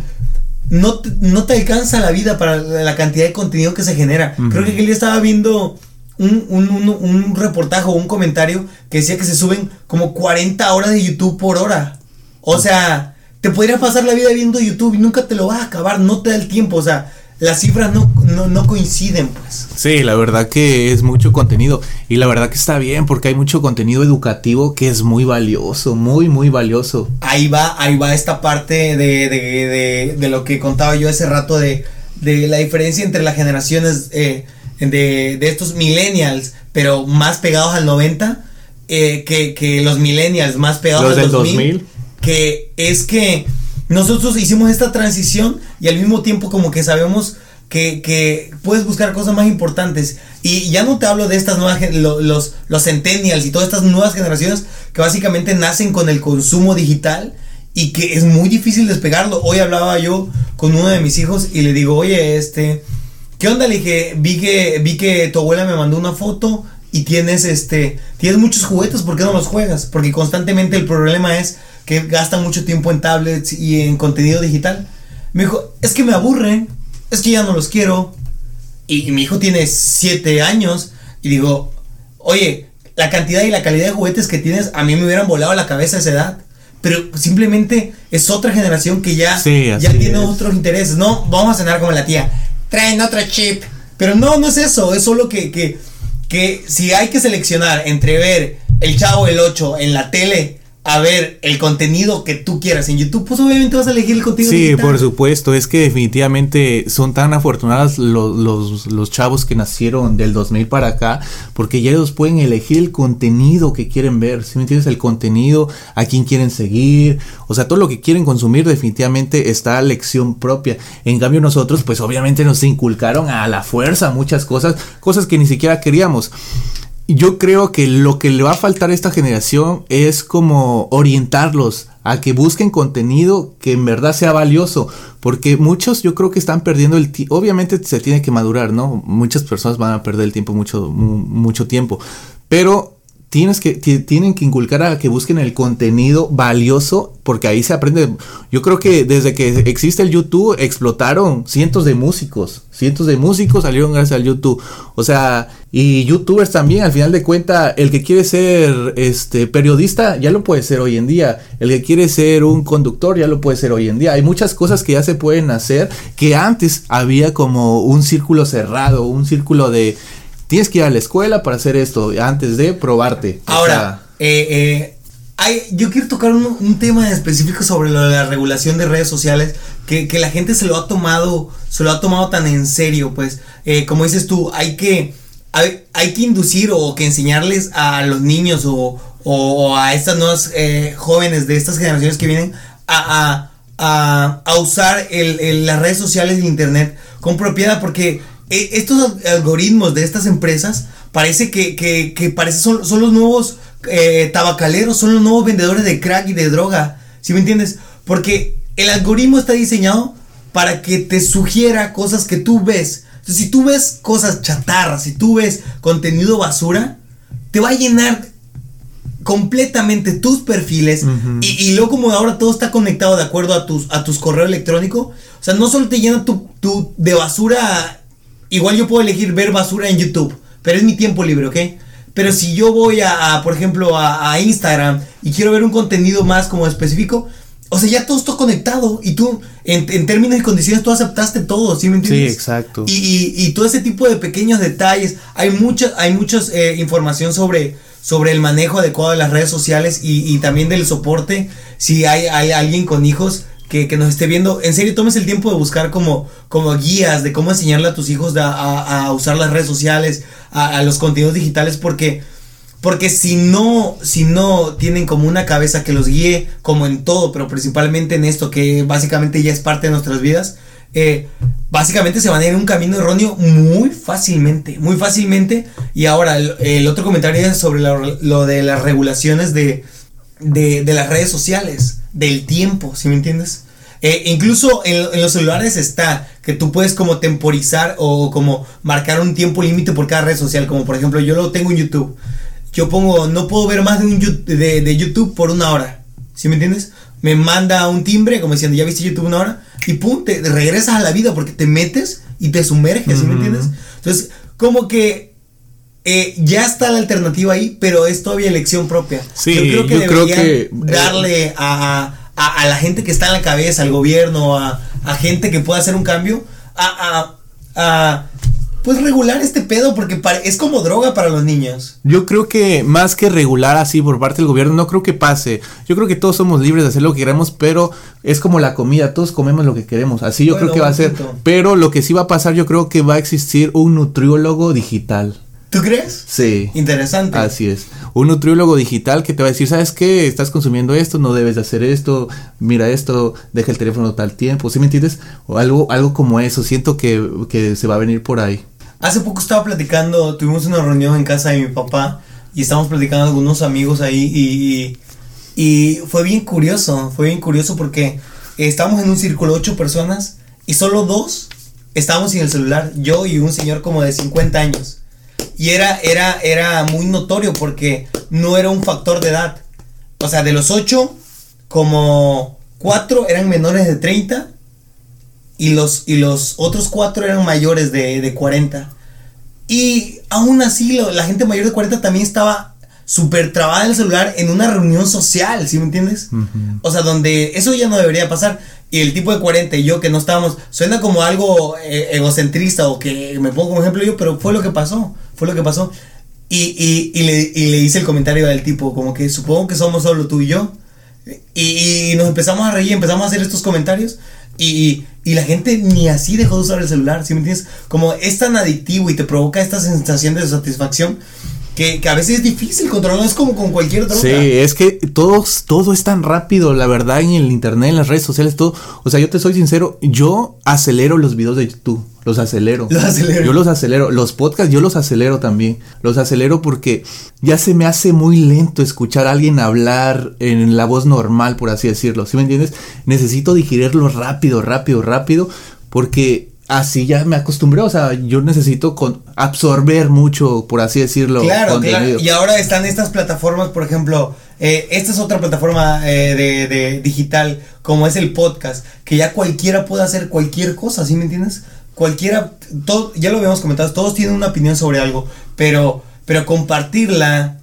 Speaker 1: no te, no te alcanza la vida para la cantidad de contenido que se genera. Creo que él estaba viendo un, un, un, un reportaje o un comentario que decía que se suben como 40 horas de YouTube por hora. O sea, te podrías pasar la vida viendo YouTube y nunca te lo vas a acabar, no te da el tiempo, o sea, las cifras no, no, coinciden, pues.
Speaker 2: Sí, la verdad que es mucho contenido. Y la verdad que está bien, porque hay mucho contenido educativo que es muy valioso, muy, muy valioso.
Speaker 1: Ahí va, ahí va esta parte de, de, de, de lo que contaba yo hace rato de, de la diferencia entre las generaciones. Eh, de, estos millennials, pero más pegados al 90, eh, que, los millennials más pegados al 2000, que es que nosotros hicimos esta transición y al mismo tiempo como que sabemos que, puedes buscar cosas más importantes. Y ya no te hablo de estas nuevas, los, los centennials y todas estas nuevas generaciones que básicamente nacen con el consumo digital y que es muy difícil despegarlo. Hoy hablaba yo con uno de mis hijos y le digo, oye, este, ¿Qué onda? Le dije, vi que, vi que tu abuela me mandó una foto y tienes este, tienes muchos juguetes, ¿por qué no los juegas? Porque constantemente el problema es que gastan mucho tiempo en tablets y en contenido digital. Me dijo, es que me aburren, es que ya no los quiero. Y, mi hijo tiene 7 años y digo, oye, la cantidad y la calidad de juguetes que tienes a mí me hubieran volado la cabeza a esa edad. Pero simplemente es otra generación que ya, ya tiene otros intereses. No, vamos a cenar como la tía traen otro chip. Pero no, no es eso, es solo que, que, que si hay que seleccionar entre ver el Chavo el 8 en la tele a ver el contenido que tú quieras en YouTube, pues obviamente vas a elegir el contenido.
Speaker 2: Sí, por supuesto, es que definitivamente son tan afortunados los, los, chavos que nacieron del 2000 para acá, porque ya ellos pueden elegir el contenido que quieren ver, si me entiendes? El contenido, a quién quieren seguir, o sea, todo lo que quieren consumir definitivamente está a lección propia. En cambio nosotros, pues obviamente nos inculcaron a la fuerza muchas cosas, cosas que ni siquiera queríamos yo creo que lo que le va a faltar a esta generación es como orientarlos a que busquen contenido que en verdad sea valioso, porque muchos yo creo que están perdiendo el tiempo, obviamente se tiene que madurar, ¿no? Muchas personas van a perder el tiempo mucho, mucho tiempo, pero tienes que, tienen que inculcar a que busquen el contenido valioso porque ahí se aprende. Yo creo que desde que existe el YouTube explotaron cientos de músicos, cientos de músicos salieron gracias al YouTube. O sea, y youtubers también, al final de cuentas, el que quiere ser este periodista ya lo puede ser hoy en día, el que quiere ser un conductor ya lo puede ser hoy en día. Hay muchas cosas que ya se pueden hacer que antes había como un círculo cerrado, un círculo de tienes que ir a la escuela para hacer esto antes de probarte.
Speaker 1: Ahora, eh, eh, hay, yo quiero tocar un, tema específico sobre lo de la regulación de redes sociales, que, la gente se lo ha tomado, se lo ha tomado tan en serio, pues, eh, como dices tú, hay que, hay, que inducir o que enseñarles a los niños o, a estas nuevas jóvenes de estas generaciones que vienen a, a, usar las redes sociales y internet con propiedad, porque estos algoritmos de estas empresas parece que, que, parece son, son, los nuevos eh, tabacaleros, son los nuevos vendedores de crack y de droga. ¿Sí me entiendes? Porque el algoritmo está diseñado para que te sugiera cosas que tú ves. Entonces, si tú ves cosas chatarras, si tú ves contenido basura, te va a llenar completamente tus perfiles y, y, luego como ahora todo está conectado de acuerdo a tus, a tus correo electrónico, o sea, no solo te llena tu, tu, de basura, igual yo puedo elegir ver basura en YouTube, pero es mi tiempo libre, ¿ok? Pero si yo voy a, por ejemplo, a, Instagram y quiero ver un contenido más como específico, o sea, ya todo está conectado y tú, en, términos y condiciones, tú aceptaste todo, ¿sí me entiendes?
Speaker 2: Sí, exacto.
Speaker 1: Y, y, todo ese tipo de pequeños detalles, hay mucha, hay muchas eh, información sobre, sobre el manejo adecuado de las redes sociales y, y también del soporte. Si hay, hay alguien con hijos, que, nos esté viendo, en serio, tomes el tiempo de buscar como, como guías de cómo enseñarle a tus hijos a, usar las redes sociales, a, los contenidos digitales, porque, porque si no, si no tienen como una cabeza que los guíe, como en todo, pero principalmente en esto, que básicamente ya es parte de nuestras vidas, eh, básicamente se van a ir en un camino erróneo muy fácilmente, muy fácilmente. Y ahora, el, otro comentario es sobre lo, de las regulaciones de, de, de las redes sociales del tiempo, ¿sí me entiendes? Eh, incluso en, los celulares está que tú puedes como temporizar o como marcar un tiempo límite por cada red social, como por ejemplo yo lo tengo en YouTube. Yo pongo, no puedo ver más de, un, de, de YouTube por una hora, ¿sí me entiendes? Me manda un timbre como diciendo, ya viste YouTube una hora, y pum, te regresas a la vida porque te metes y te sumerges, ¿sí me entiendes? Entonces, como que eh, ya está la alternativa ahí, pero es todavía elección propia.
Speaker 2: Sí, yo creo que creo que,
Speaker 1: darle a, la gente que está en la cabeza, al gobierno, a, gente que pueda hacer un cambio, a, a pues regular este pedo porque es como droga para los niños.
Speaker 2: Yo creo que más que regular así por parte del gobierno, no creo que pase. Yo creo que todos somos libres de hacer lo que queramos, pero es como la comida, todos comemos lo que queremos. Así yo creo que va a ser. Pero lo que sí va a pasar, yo creo que va a existir un nutriólogo digital.
Speaker 1: ¿Tú crees?
Speaker 2: Sí.
Speaker 1: Interesante.
Speaker 2: Así es. Un nutriólogo digital que te va a decir, ¿sabes qué? Estás consumiendo esto, no debes de hacer esto, mira esto, deja el teléfono tal tiempo, ¿sí me entiendes? O algo, algo como eso, siento que, se va a venir por ahí.
Speaker 1: Hace poco estaba platicando, tuvimos una reunión en casa de mi papá y estábamos platicando algunos amigos ahí y, y, fue bien curioso, fue bien curioso porque estábamos en un círculo, ocho personas y solo dos estábamos sin el celular, yo y un señor como de 50 años. Y era, era, era muy notorio porque no era un factor de edad. O sea, de los ocho, como cuatro eran menores de 30 y los, y los otros cuatro eran mayores de, de 40. Y aún así, la gente mayor de 40 también estaba súper trabada en el celular en una reunión social, ¿sí me entiendes? O sea, donde eso ya no debería pasar. Y el tipo de 40 y yo que no estábamos, suena como algo eh, egocentrista o que me pongo como ejemplo yo, pero fue lo que pasó fue lo que pasó. Y, y, le, y, le, hice el comentario del tipo, como que supongo que somos solo tú y yo. Y, nos empezamos a reír, empezamos a hacer estos comentarios. Y, la gente ni así dejó de usar el celular, ¿sí me entiendes? Como es tan adictivo y te provoca esta sensación de satisfacción que, a veces es difícil controlarlo, es como con cualquier droga.
Speaker 2: Sí, es que todo, todo es tan rápido, la verdad, en el internet, en las redes sociales, todo. O sea, yo te soy sincero, yo acelero los videos de YouTube, los acelero.
Speaker 1: Los acelero.
Speaker 2: Yo los acelero. Los podcasts yo los acelero también. Los acelero porque ya se me hace muy lento escuchar a alguien hablar en la voz normal, por así decirlo. ¿Sí me entiendes? Necesito digerirlo rápido, rápido, rápido, porque así ya me acostumbré, o sea, yo necesito con absorber mucho, por así decirlo.
Speaker 1: Claro, claro. Y ahora están estas plataformas, por ejemplo, eh, esta es otra plataforma eh, de, digital, como es el podcast, que ya cualquiera puede hacer cualquier cosa, ¿sí me entiendes? Cualquiera, todo, ya lo habíamos comentado, todos tienen una opinión sobre algo, pero, pero compartirla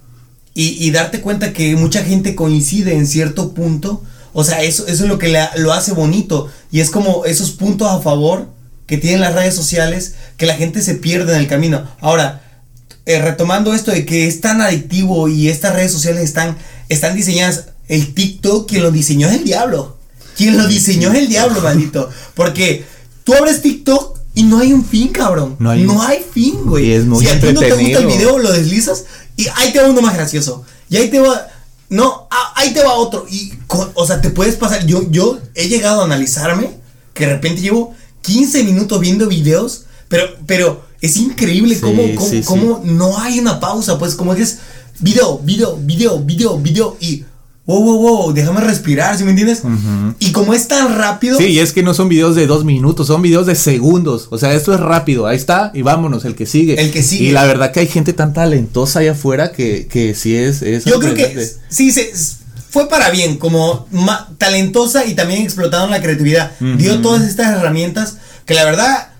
Speaker 1: y, darte cuenta que mucha gente coincide en cierto punto, o sea, eso, eso es lo que lo hace bonito y es como esos puntos a favor que tienen las redes sociales que la gente se pierde en el camino. Ahora, eh, retomando esto de que es tan adictivo y estas redes sociales están, están diseñadas, el TikTok quien lo diseñó es el diablo. Quien lo diseñó es el diablo, maldito. Porque tú abres TikTok y no hay un fin, cabrón. No hay, no hay fin, güey.
Speaker 2: es muy
Speaker 1: si a ti no te gusta el video, lo deslizas y ahí te va uno más gracioso. Y ahí te va... No, ahí te va otro. Y, o sea, te puedes pasar... Yo, yo he llegado a analizarme que de repente llevo 15 minutos viendo videos Pero, pero es increíble cómo, cómo, no hay una pausa, pues como es video, video, video, video, video y wow, wow, wow, déjame respirar, ¿sí me entiendes? Y como es tan rápido.
Speaker 2: Sí, y es que no son videos de dos minutos, son videos de segundos. O sea, esto es rápido, ahí está, y vámonos, el que sigue.
Speaker 1: El que sigue.
Speaker 2: Y la verdad que hay gente tan talentosa allá afuera que, que sí es. es
Speaker 1: Yo creo que sí, se, fue para bien, como talentosa y también explotando la creatividad. Dio todas estas herramientas que la verdad,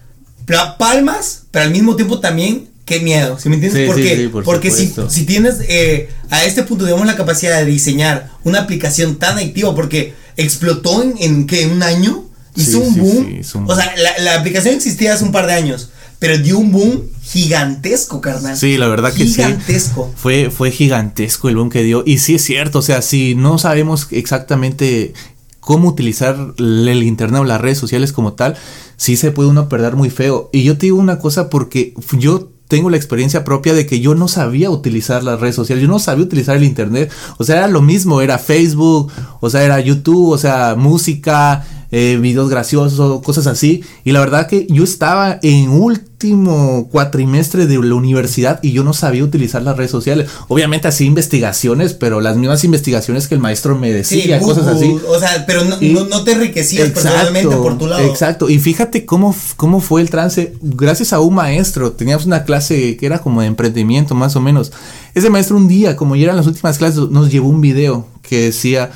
Speaker 1: palmas, pero al mismo tiempo también qué miedo, ¿sí me entiendes? porque porque si, si, tienes eh, a este punto, digamos, la capacidad de diseñar una aplicación tan activa, porque explotó en, en ¿qué? ¿Un año? Hizo un boom. O sea, la, la, aplicación existía hace un par de años, pero dio un boom gigantesco, carnal.
Speaker 2: Sí, la verdad que gigantesco. Fue, fue gigantesco el boom que dio. Y sí es cierto, o sea, si no sabemos exactamente cómo utilizar el internet o las redes sociales como tal, sí se puede uno perder muy feo. Y yo te digo una cosa porque yo tengo la experiencia propia de que yo no sabía utilizar las redes sociales, yo no sabía utilizar el internet, o sea, era lo mismo, era Facebook, o sea, era YouTube, o sea, música, eh, videos graciosos, cosas así. Y la verdad que yo estaba en último cuatrimestre de la universidad y yo no sabía utilizar las redes sociales. Obviamente hacía investigaciones, pero las mismas investigaciones que el maestro me decía, cosas así.
Speaker 1: O sea, pero no, te enriquecías personalmente por tu lado.
Speaker 2: Exacto. Y fíjate cómo, cómo fue el trance. Gracias a un maestro, teníamos una clase que era como de emprendimiento, más o menos. Ese maestro un día, como ya eran las últimas clases, nos llevó un video que decía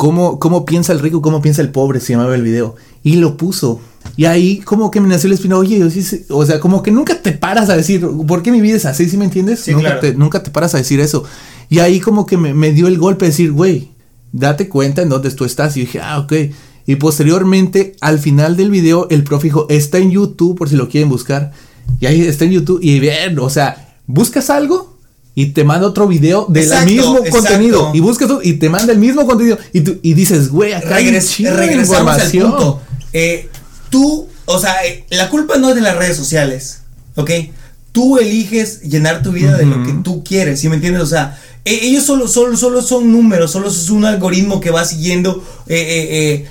Speaker 2: ¿Cómo, piensa el rico, cómo piensa el pobre? Se llamaba el video. Y lo puso. Y ahí como que me nació la espina, oye, o sea, como que nunca te paras a decir, ¿por qué mi vida es así? ¿Sí me entiendes? nunca, te, nunca te paras a decir eso. Y ahí como que me, dio el golpe de decir, güey, date cuenta en dónde tú estás. Y dije, ah, ok. Y posteriormente, al final del video, el profe dijo, está en YouTube por si lo quieren buscar. Y ahí está en YouTube. Y bien, o sea, buscas algo, y te manda otro video del mismo contenido y buscas y te manda el mismo contenido y, tú, y dices, güey, acá hay
Speaker 1: información. Eh, tú, o sea, eh, la culpa no es de las redes sociales, ¿ok? Tú eliges llenar tu vida de lo que tú quieres, ¿sí me entiendes? O sea, ellos solo, solo, solo son números, solo es un algoritmo que va siguiendo eh,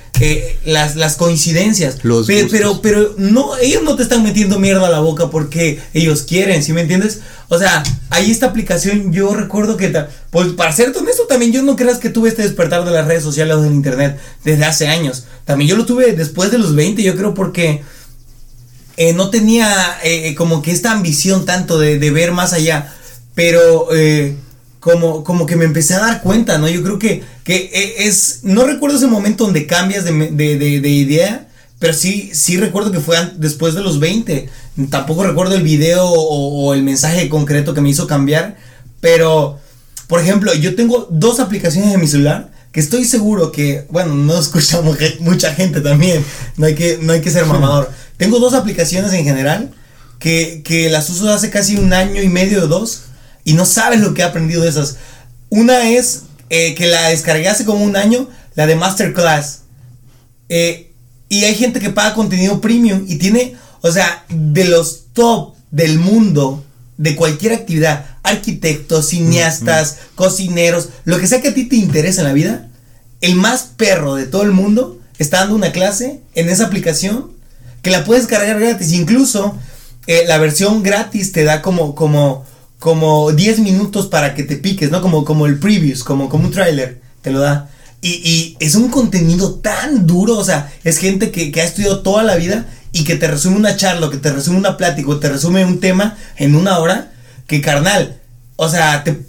Speaker 1: las, las, coincidencias. pero, pero, no, ellos no te están metiendo mierda a la boca porque ellos quieren, ¿sí me entiendes? O sea, ahí esta aplicación, yo recuerdo que, pues para ser honesto, también yo no creas que tuve este despertar de las redes sociales o del internet desde hace años. También yo lo tuve después de los 20, yo creo porque eh, no tenía eh, como que esta ambición tanto de, ver más allá, pero eh, como, como que me empecé a dar cuenta, ¿no? Yo creo que, que es, no recuerdo ese momento donde cambias de, de idea pero sí, sí recuerdo que fue después de los 20. Tampoco recuerdo el video o, el mensaje concreto que me hizo cambiar. Pero, por ejemplo, yo tengo dos aplicaciones en mi celular que estoy seguro que, bueno, no escuchamos mucha gente también. No hay que, no hay que ser mamador. tengo dos aplicaciones en general que, que las uso hace casi un año y medio o dos. Y no sabes lo que he aprendido de esas. Una es eh, que la descargué hace como un año, la de Masterclass. Eh, y hay gente que paga contenido premium y tiene, o sea, de los top del mundo, de cualquier actividad, arquitectos, cineastas, cocineros, lo que sea que a ti te interesa en la vida, el más perro de todo el mundo está dando una clase en esa aplicación que la puedes cargar gratis. Incluso eh, la versión gratis te da como, como, como 10 minutos para que te piques, ¿no? Como, como el previews, como, como un trailer, te lo da. Y, es un contenido tan duro, o sea, es gente que, ha estudiado toda la vida y que te resume una charla, que te resume una plática, o te resume un tema en una hora, que carnal, o sea, te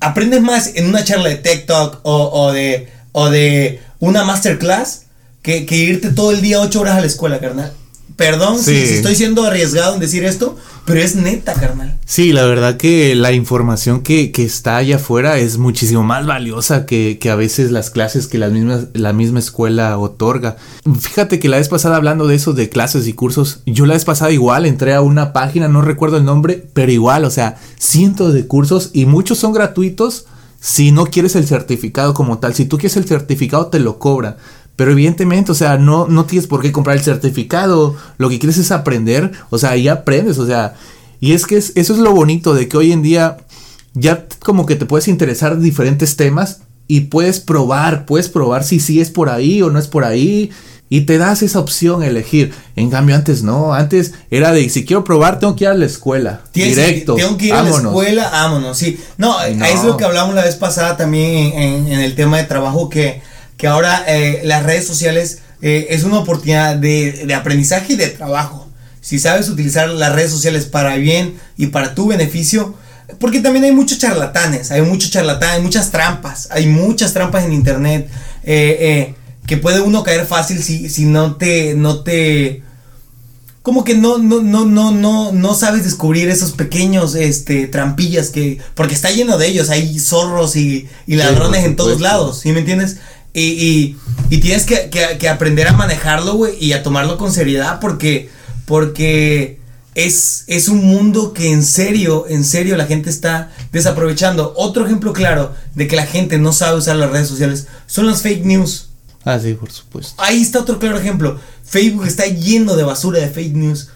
Speaker 1: aprendes más en una charla de TikTok o, o de, o de una masterclass que, que irte todo el día ocho horas a la escuela, carnal. Perdón si, estoy siendo arriesgado en decir esto, pero es neta, carnal.
Speaker 2: Sí, la verdad que la información que, está allá afuera es muchísimo más valiosa que, a veces las clases que la misma, la misma escuela otorga. Fíjate que la vez pasada hablando de eso, de clases y cursos, yo la vez pasada igual entré a una página, no recuerdo el nombre, pero igual, o sea, cientos de cursos y muchos son gratuitos si no quieres el certificado como tal. Si tú quieres el certificado, te lo cobra. Pero evidentemente, o sea, no, no tienes por qué comprar el certificado. Lo que quieres es aprender. O sea, ahí aprendes. O sea, y es que eso es lo bonito de que hoy en día ya como que te puedes interesar diferentes temas y puedes probar, puedes probar si sí es por ahí o no es por ahí. Y te das esa opción a elegir. En cambio, antes no. Antes era de si quiero probar, tengo que ir a la escuela. directo.
Speaker 1: Tengo que ir a la escuela, vámonos. Sí. No, es lo que hablamos la vez pasada también en, el tema de trabajo. Que, que ahora eh, las redes sociales eh, es una oportunidad de, de aprendizaje y de trabajo. Si sabes utilizar las redes sociales para bien y para tu beneficio, porque también hay muchos charlatanes, hay muchos charlatanes, hay muchas trampas, hay muchas trampas en internet. Eh, eh, que puede uno caer fácil si, si no te, no te, como que no, no, no, no, no, no sabes descubrir esos pequeños, este, trampillas que, porque está lleno de ellos, hay zorros y, ladrones en todos lados, ¿sí me entiendes? Y, y, tienes que, que, aprender a manejarlo, güey, y a tomarlo con seriedad porque, porque es, es un mundo que en serio, en serio la gente está desaprovechando. Otro ejemplo claro de que la gente no sabe usar las redes sociales son las fake news.
Speaker 2: Ah, sí, por supuesto.
Speaker 1: Ahí está otro claro ejemplo. Facebook está lleno de basura de fake news.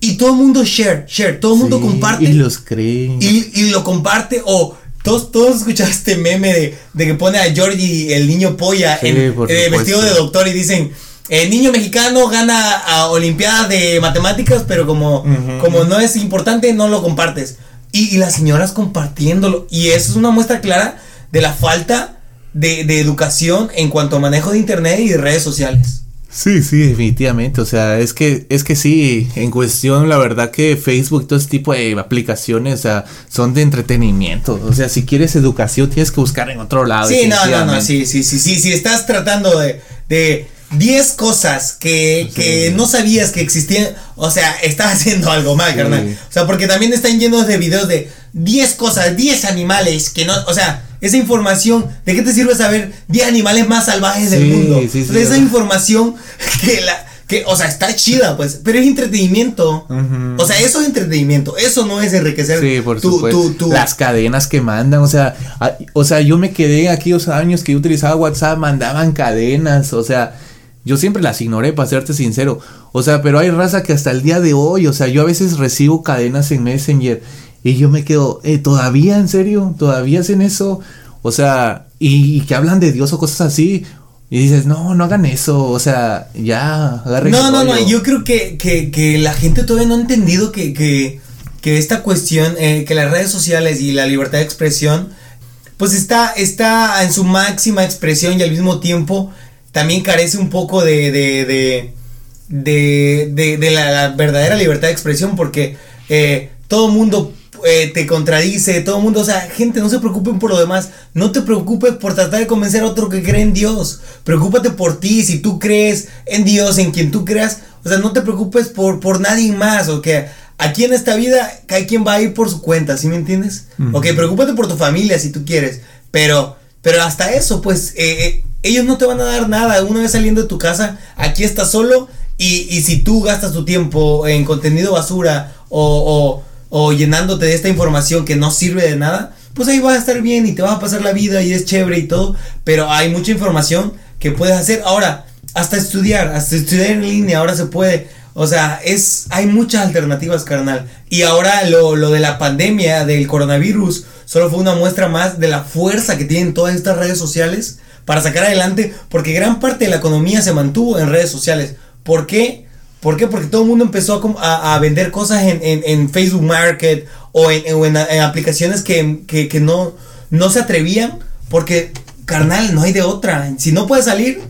Speaker 1: Y todo el mundo share, share, todo el mundo comparte.
Speaker 2: Y los creen.
Speaker 1: Y, lo comparte. O todos, todos escucharon este meme de, de, que pone a Georgie, el niño polla, en, eh, vestido de doctor y dicen. El niño mexicano gana a Olimpiadas de Matemáticas, pero como, como no es importante, no lo compartes. Y, y las señoras compartiéndolo. Y eso es una muestra clara de la falta de, educación en cuanto a manejo de internet y de redes sociales.
Speaker 2: Sí, sí, definitivamente. O sea, es que, es que sí, en cuestión, la verdad que Facebook todo ese tipo de aplicaciones, o sea, son de entretenimiento. O sea, si quieres educación, tienes que buscar en otro lado.
Speaker 1: Sí, no, no, no, sí, sí, sí, sí. Si estás tratando de, de 10 cosas que, que no sabías que existían, o sea, estás haciendo algo mal, carnal. O sea, porque también están llenos de videos de 10 cosas, 10 animales que no, o sea, esa información, ¿de qué te sirve saber 10 animales más salvajes del mundo? esa información que la que, o sea, está chida, pues, pero es entretenimiento. O sea, eso es entretenimiento, eso no es enriquecer
Speaker 2: sí, por tu, Las cadenas que mandan, o sea, o sea, yo me quedé aquellos años que yo utilizaba WhatsApp, mandaban cadenas, o sea, yo siempre las ignoré, para serte sincero. O sea, pero hay raza que hasta el día de hoy, o sea, yo a veces recibo cadenas en Messenger y yo me quedo, eh, ¿todavía en serio? ¿Todavía hacen eso? O sea, y, que hablan de Dios o cosas así. Y dices, no, no hagan eso, o sea, ya,
Speaker 1: agarren No, no, no, yo creo que, que, que, la gente todavía no ha entendido que, que, que esta cuestión, eh, que las redes sociales y la libertad de expresión, pues está, está en su máxima expresión y al mismo tiempo también carece un poco de, de, de, de, de la, verdadera libertad de expresión porque eh, todo mundo eh, te contradice, todo el mundo, o sea, gente, no se preocupen por lo demás, no te preocupes por tratar de convencer a otro que cree en Dios, preocúpate por ti, si tú crees en Dios, en quien tú creas, o sea, no te preocupes por, por nadie más, o que aquí en esta vida hay quien va a ir por su cuenta, ¿sí me entiendes? Ok, preocúpate por tu familia si tú quieres, pero, pero hasta eso, pues, eh, eh, ellos no te van a dar nada, una vez saliendo de tu casa, aquí estás solo, y, y si tú gastas tu tiempo en contenido basura o o llenándote de esta información que no sirve de nada, pues ahí vas a estar bien y te vas a pasar la vida y es chévere y todo, pero hay mucha información que puedes hacer. Ahora, hasta estudiar, hasta estudiar en línea, ahora se puede. O sea, es, hay muchas alternativas, carnal. Y ahora lo, lo de la pandemia, del coronavirus, solo fue una muestra más de la fuerza que tienen todas estas redes sociales para sacar adelante, porque gran parte de la economía se mantuvo en redes sociales. ¿Por qué? ¿Por qué? Porque todo el mundo empezó a, vender cosas en, Facebook Market o en, aplicaciones que, no, no se atrevían. Porque, carnal, no hay de otra. Si no puedes salir,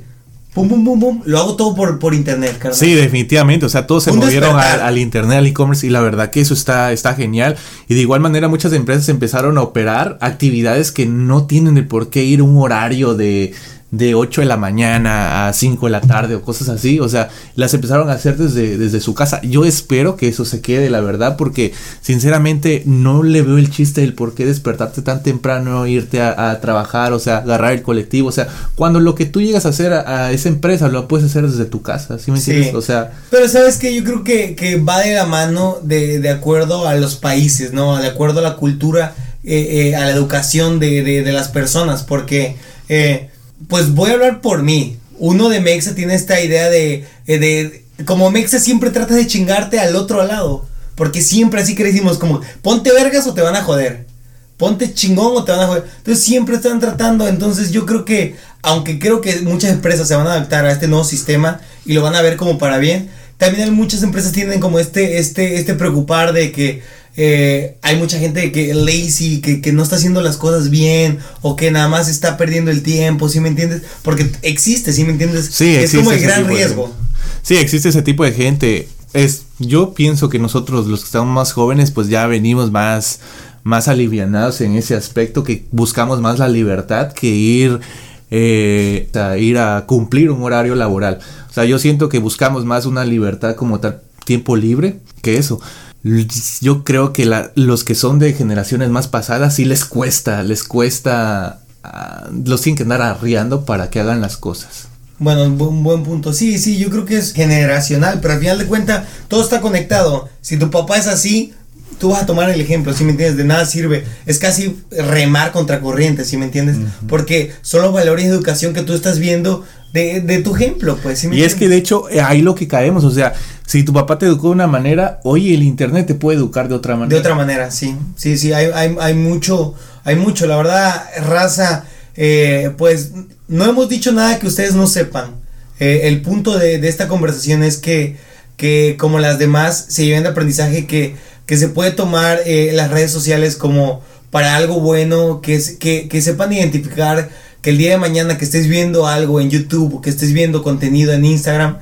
Speaker 1: pum, pum, pum, pum, lo hago todo por, por internet, carnal.
Speaker 2: Sí, definitivamente. O sea, todos se movieron al, internet, al e-commerce y la verdad que eso está, está genial. Y de igual manera muchas empresas empezaron a operar actividades que no tienen el por qué ir un horario de de 8 de la mañana a 5 de la tarde o cosas así. O sea, las empezaron a hacer desde, desde su casa. Yo espero que eso se quede, la verdad, porque sinceramente no le veo el chiste del por qué despertarte tan temprano, irte a, trabajar, o sea, agarrar el colectivo. O sea, cuando lo que tú llegas a hacer a, esa empresa lo puedes hacer desde tu casa, ¿sí me entiendes? O sea.
Speaker 1: Pero sabes que yo creo que, que, va de la mano de, de, acuerdo a los países, ¿no? De acuerdo a la cultura, eh, eh, a la educación de, de, de las personas, porque. Eh, pues voy a hablar por mí. Uno de Mexa tiene esta idea de, eh, de como Mexa siempre trata de chingarte al otro lado. Porque siempre así crecimos como, ponte vergas o te van a joder. Ponte chingón o te van a joder. Entonces siempre están tratando. Entonces yo creo que aunque creo que muchas empresas se van a adaptar a este nuevo sistema y lo van a ver como para bien, también hay muchas empresas tienen como este, este, este preocupar de que eh, hay mucha gente que lazy, que, que, no está haciendo las cosas bien o que nada más está perdiendo el tiempo, ¿sí me entiendes? Porque existe, ¿sí me entiendes?
Speaker 2: Sí,
Speaker 1: es como el gran riesgo.
Speaker 2: sí, existe ese tipo de gente. Es, yo pienso que nosotros los que estamos más jóvenes pues ya venimos más, más alivianados en ese aspecto, que buscamos más la libertad que ir, eh, a ir a cumplir un horario laboral. O sea, yo siento que buscamos más una libertad como tal, tiempo libre, que eso. Yo creo que la, los que son de generaciones más pasadas sí les cuesta, les cuesta, uh, los tienen que andar arriando para que hagan las cosas.
Speaker 1: Bueno, un buen punto. Sí, sí, yo creo que es generacional, pero al final de cuentas todo está conectado. Si tu papá es así, tú vas a tomar el ejemplo, si me entiendes? De nada sirve. Es casi remar contra corriente, si me entiendes? Porque son los valores de educación que tú estás viendo de, de tu ejemplo, pues.
Speaker 2: y es que de hecho eh, ahí lo que caemos, o sea, si tu papá te educó de una manera, hoy el internet te puede educar de otra manera.
Speaker 1: De otra manera, sí. Sí, sí, hay, hay, hay mucho, hay mucho. La verdad, raza, eh, pues no hemos dicho nada que ustedes no sepan. Eh, el punto de, de, esta conversación es que, que como las demás se lleven de aprendizaje que, que se puede tomar eh, las redes sociales como para algo bueno, que, que, que sepan identificar que el día de mañana que estés viendo algo en YouTube o que estés viendo contenido en Instagram,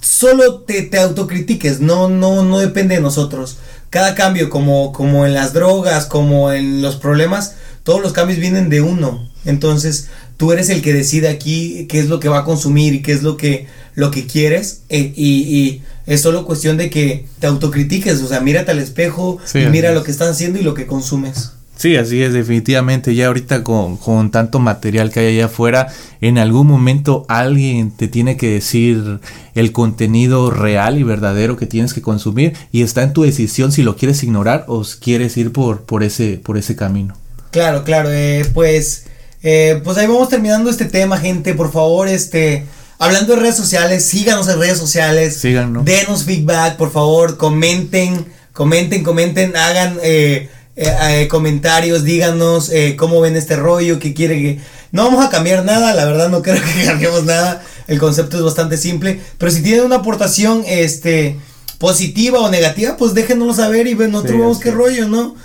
Speaker 1: solo te, te autocritiques, no, no, no depende de nosotros. Cada cambio, como, como en las drogas, como en los problemas, todos los cambios vienen de uno. Entonces, tú eres el que decide aquí qué es lo que va a consumir y qué es lo que, lo que quieres. Eh, y, y, es solo cuestión de que te autocritiques, o sea, mírate al espejo, sí, y mira lo que estás haciendo y lo que consumes.
Speaker 2: Sí, así es, definitivamente. Ya ahorita con, con, tanto material que hay allá afuera, en algún momento alguien te tiene que decir el contenido real y verdadero que tienes que consumir y está en tu decisión si lo quieres ignorar o quieres ir por, por, ese, por ese camino.
Speaker 1: Claro, claro, eh, pues, eh, pues ahí vamos terminando este tema, gente. Por favor, este, hablando de redes sociales, síganos en redes sociales.
Speaker 2: Síganos.
Speaker 1: Denos feedback, por favor, comenten, comenten, comenten, hagan... Eh, eh, eh, comentarios, díganos eh, cómo ven este rollo, qué quiere que... No vamos a cambiar nada, la verdad no creo que cambiemos nada, el concepto es bastante simple, pero si tienen una aportación este, positiva o negativa, pues déjenoslo saber y ven, nosotros sí, vemos sí. qué rollo, ¿no?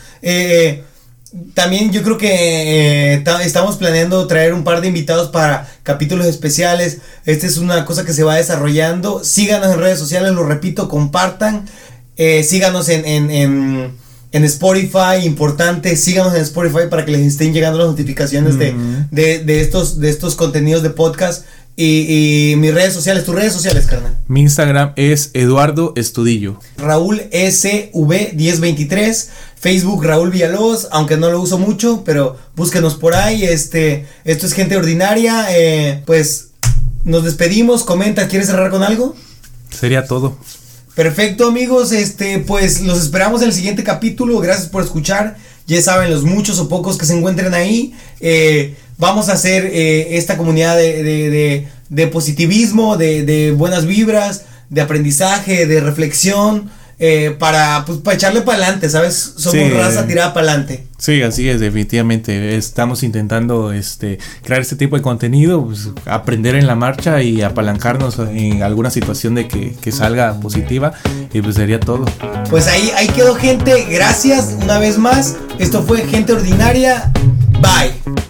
Speaker 1: también yo creo que estamos planeando traer un par de invitados para capítulos especiales. Esta es una cosa que se va desarrollando. Síganos en redes sociales, lo repito, compartan. síganos en, en, en en Spotify, importante, síganos en Spotify para que les estén llegando las notificaciones de, de, de, estos, de estos contenidos de podcast. Y, y, mis redes sociales, tus redes sociales, carnal.
Speaker 2: Mi Instagram es Eduardo Estudillo.
Speaker 1: Raúl SV1023. Facebook Raúl Villalobos, aunque no lo uso mucho, pero búsquenos por ahí. Este, esto es gente ordinaria. Eh, pues nos despedimos. Comenta, ¿quieres cerrar con algo?
Speaker 2: Sería todo.
Speaker 1: Perfecto amigos, este pues los esperamos en el siguiente capítulo, gracias por escuchar, ya saben los muchos o pocos que se encuentren ahí, eh, vamos a hacer eh, esta comunidad de, de, de, de positivismo, de, buenas vibras, de aprendizaje, de reflexión, eh, para, pues, para echarle para adelante, ¿sabes? Somos sí, raza tirada para adelante.
Speaker 2: Sí, así es, definitivamente. Estamos intentando este, crear este tipo de contenido, pues, aprender en la marcha y apalancarnos en alguna situación de que, que, salga positiva. Y pues sería todo.
Speaker 1: Pues ahí, ahí quedó gente. Gracias una vez más. Esto fue Gente Ordinaria. Bye.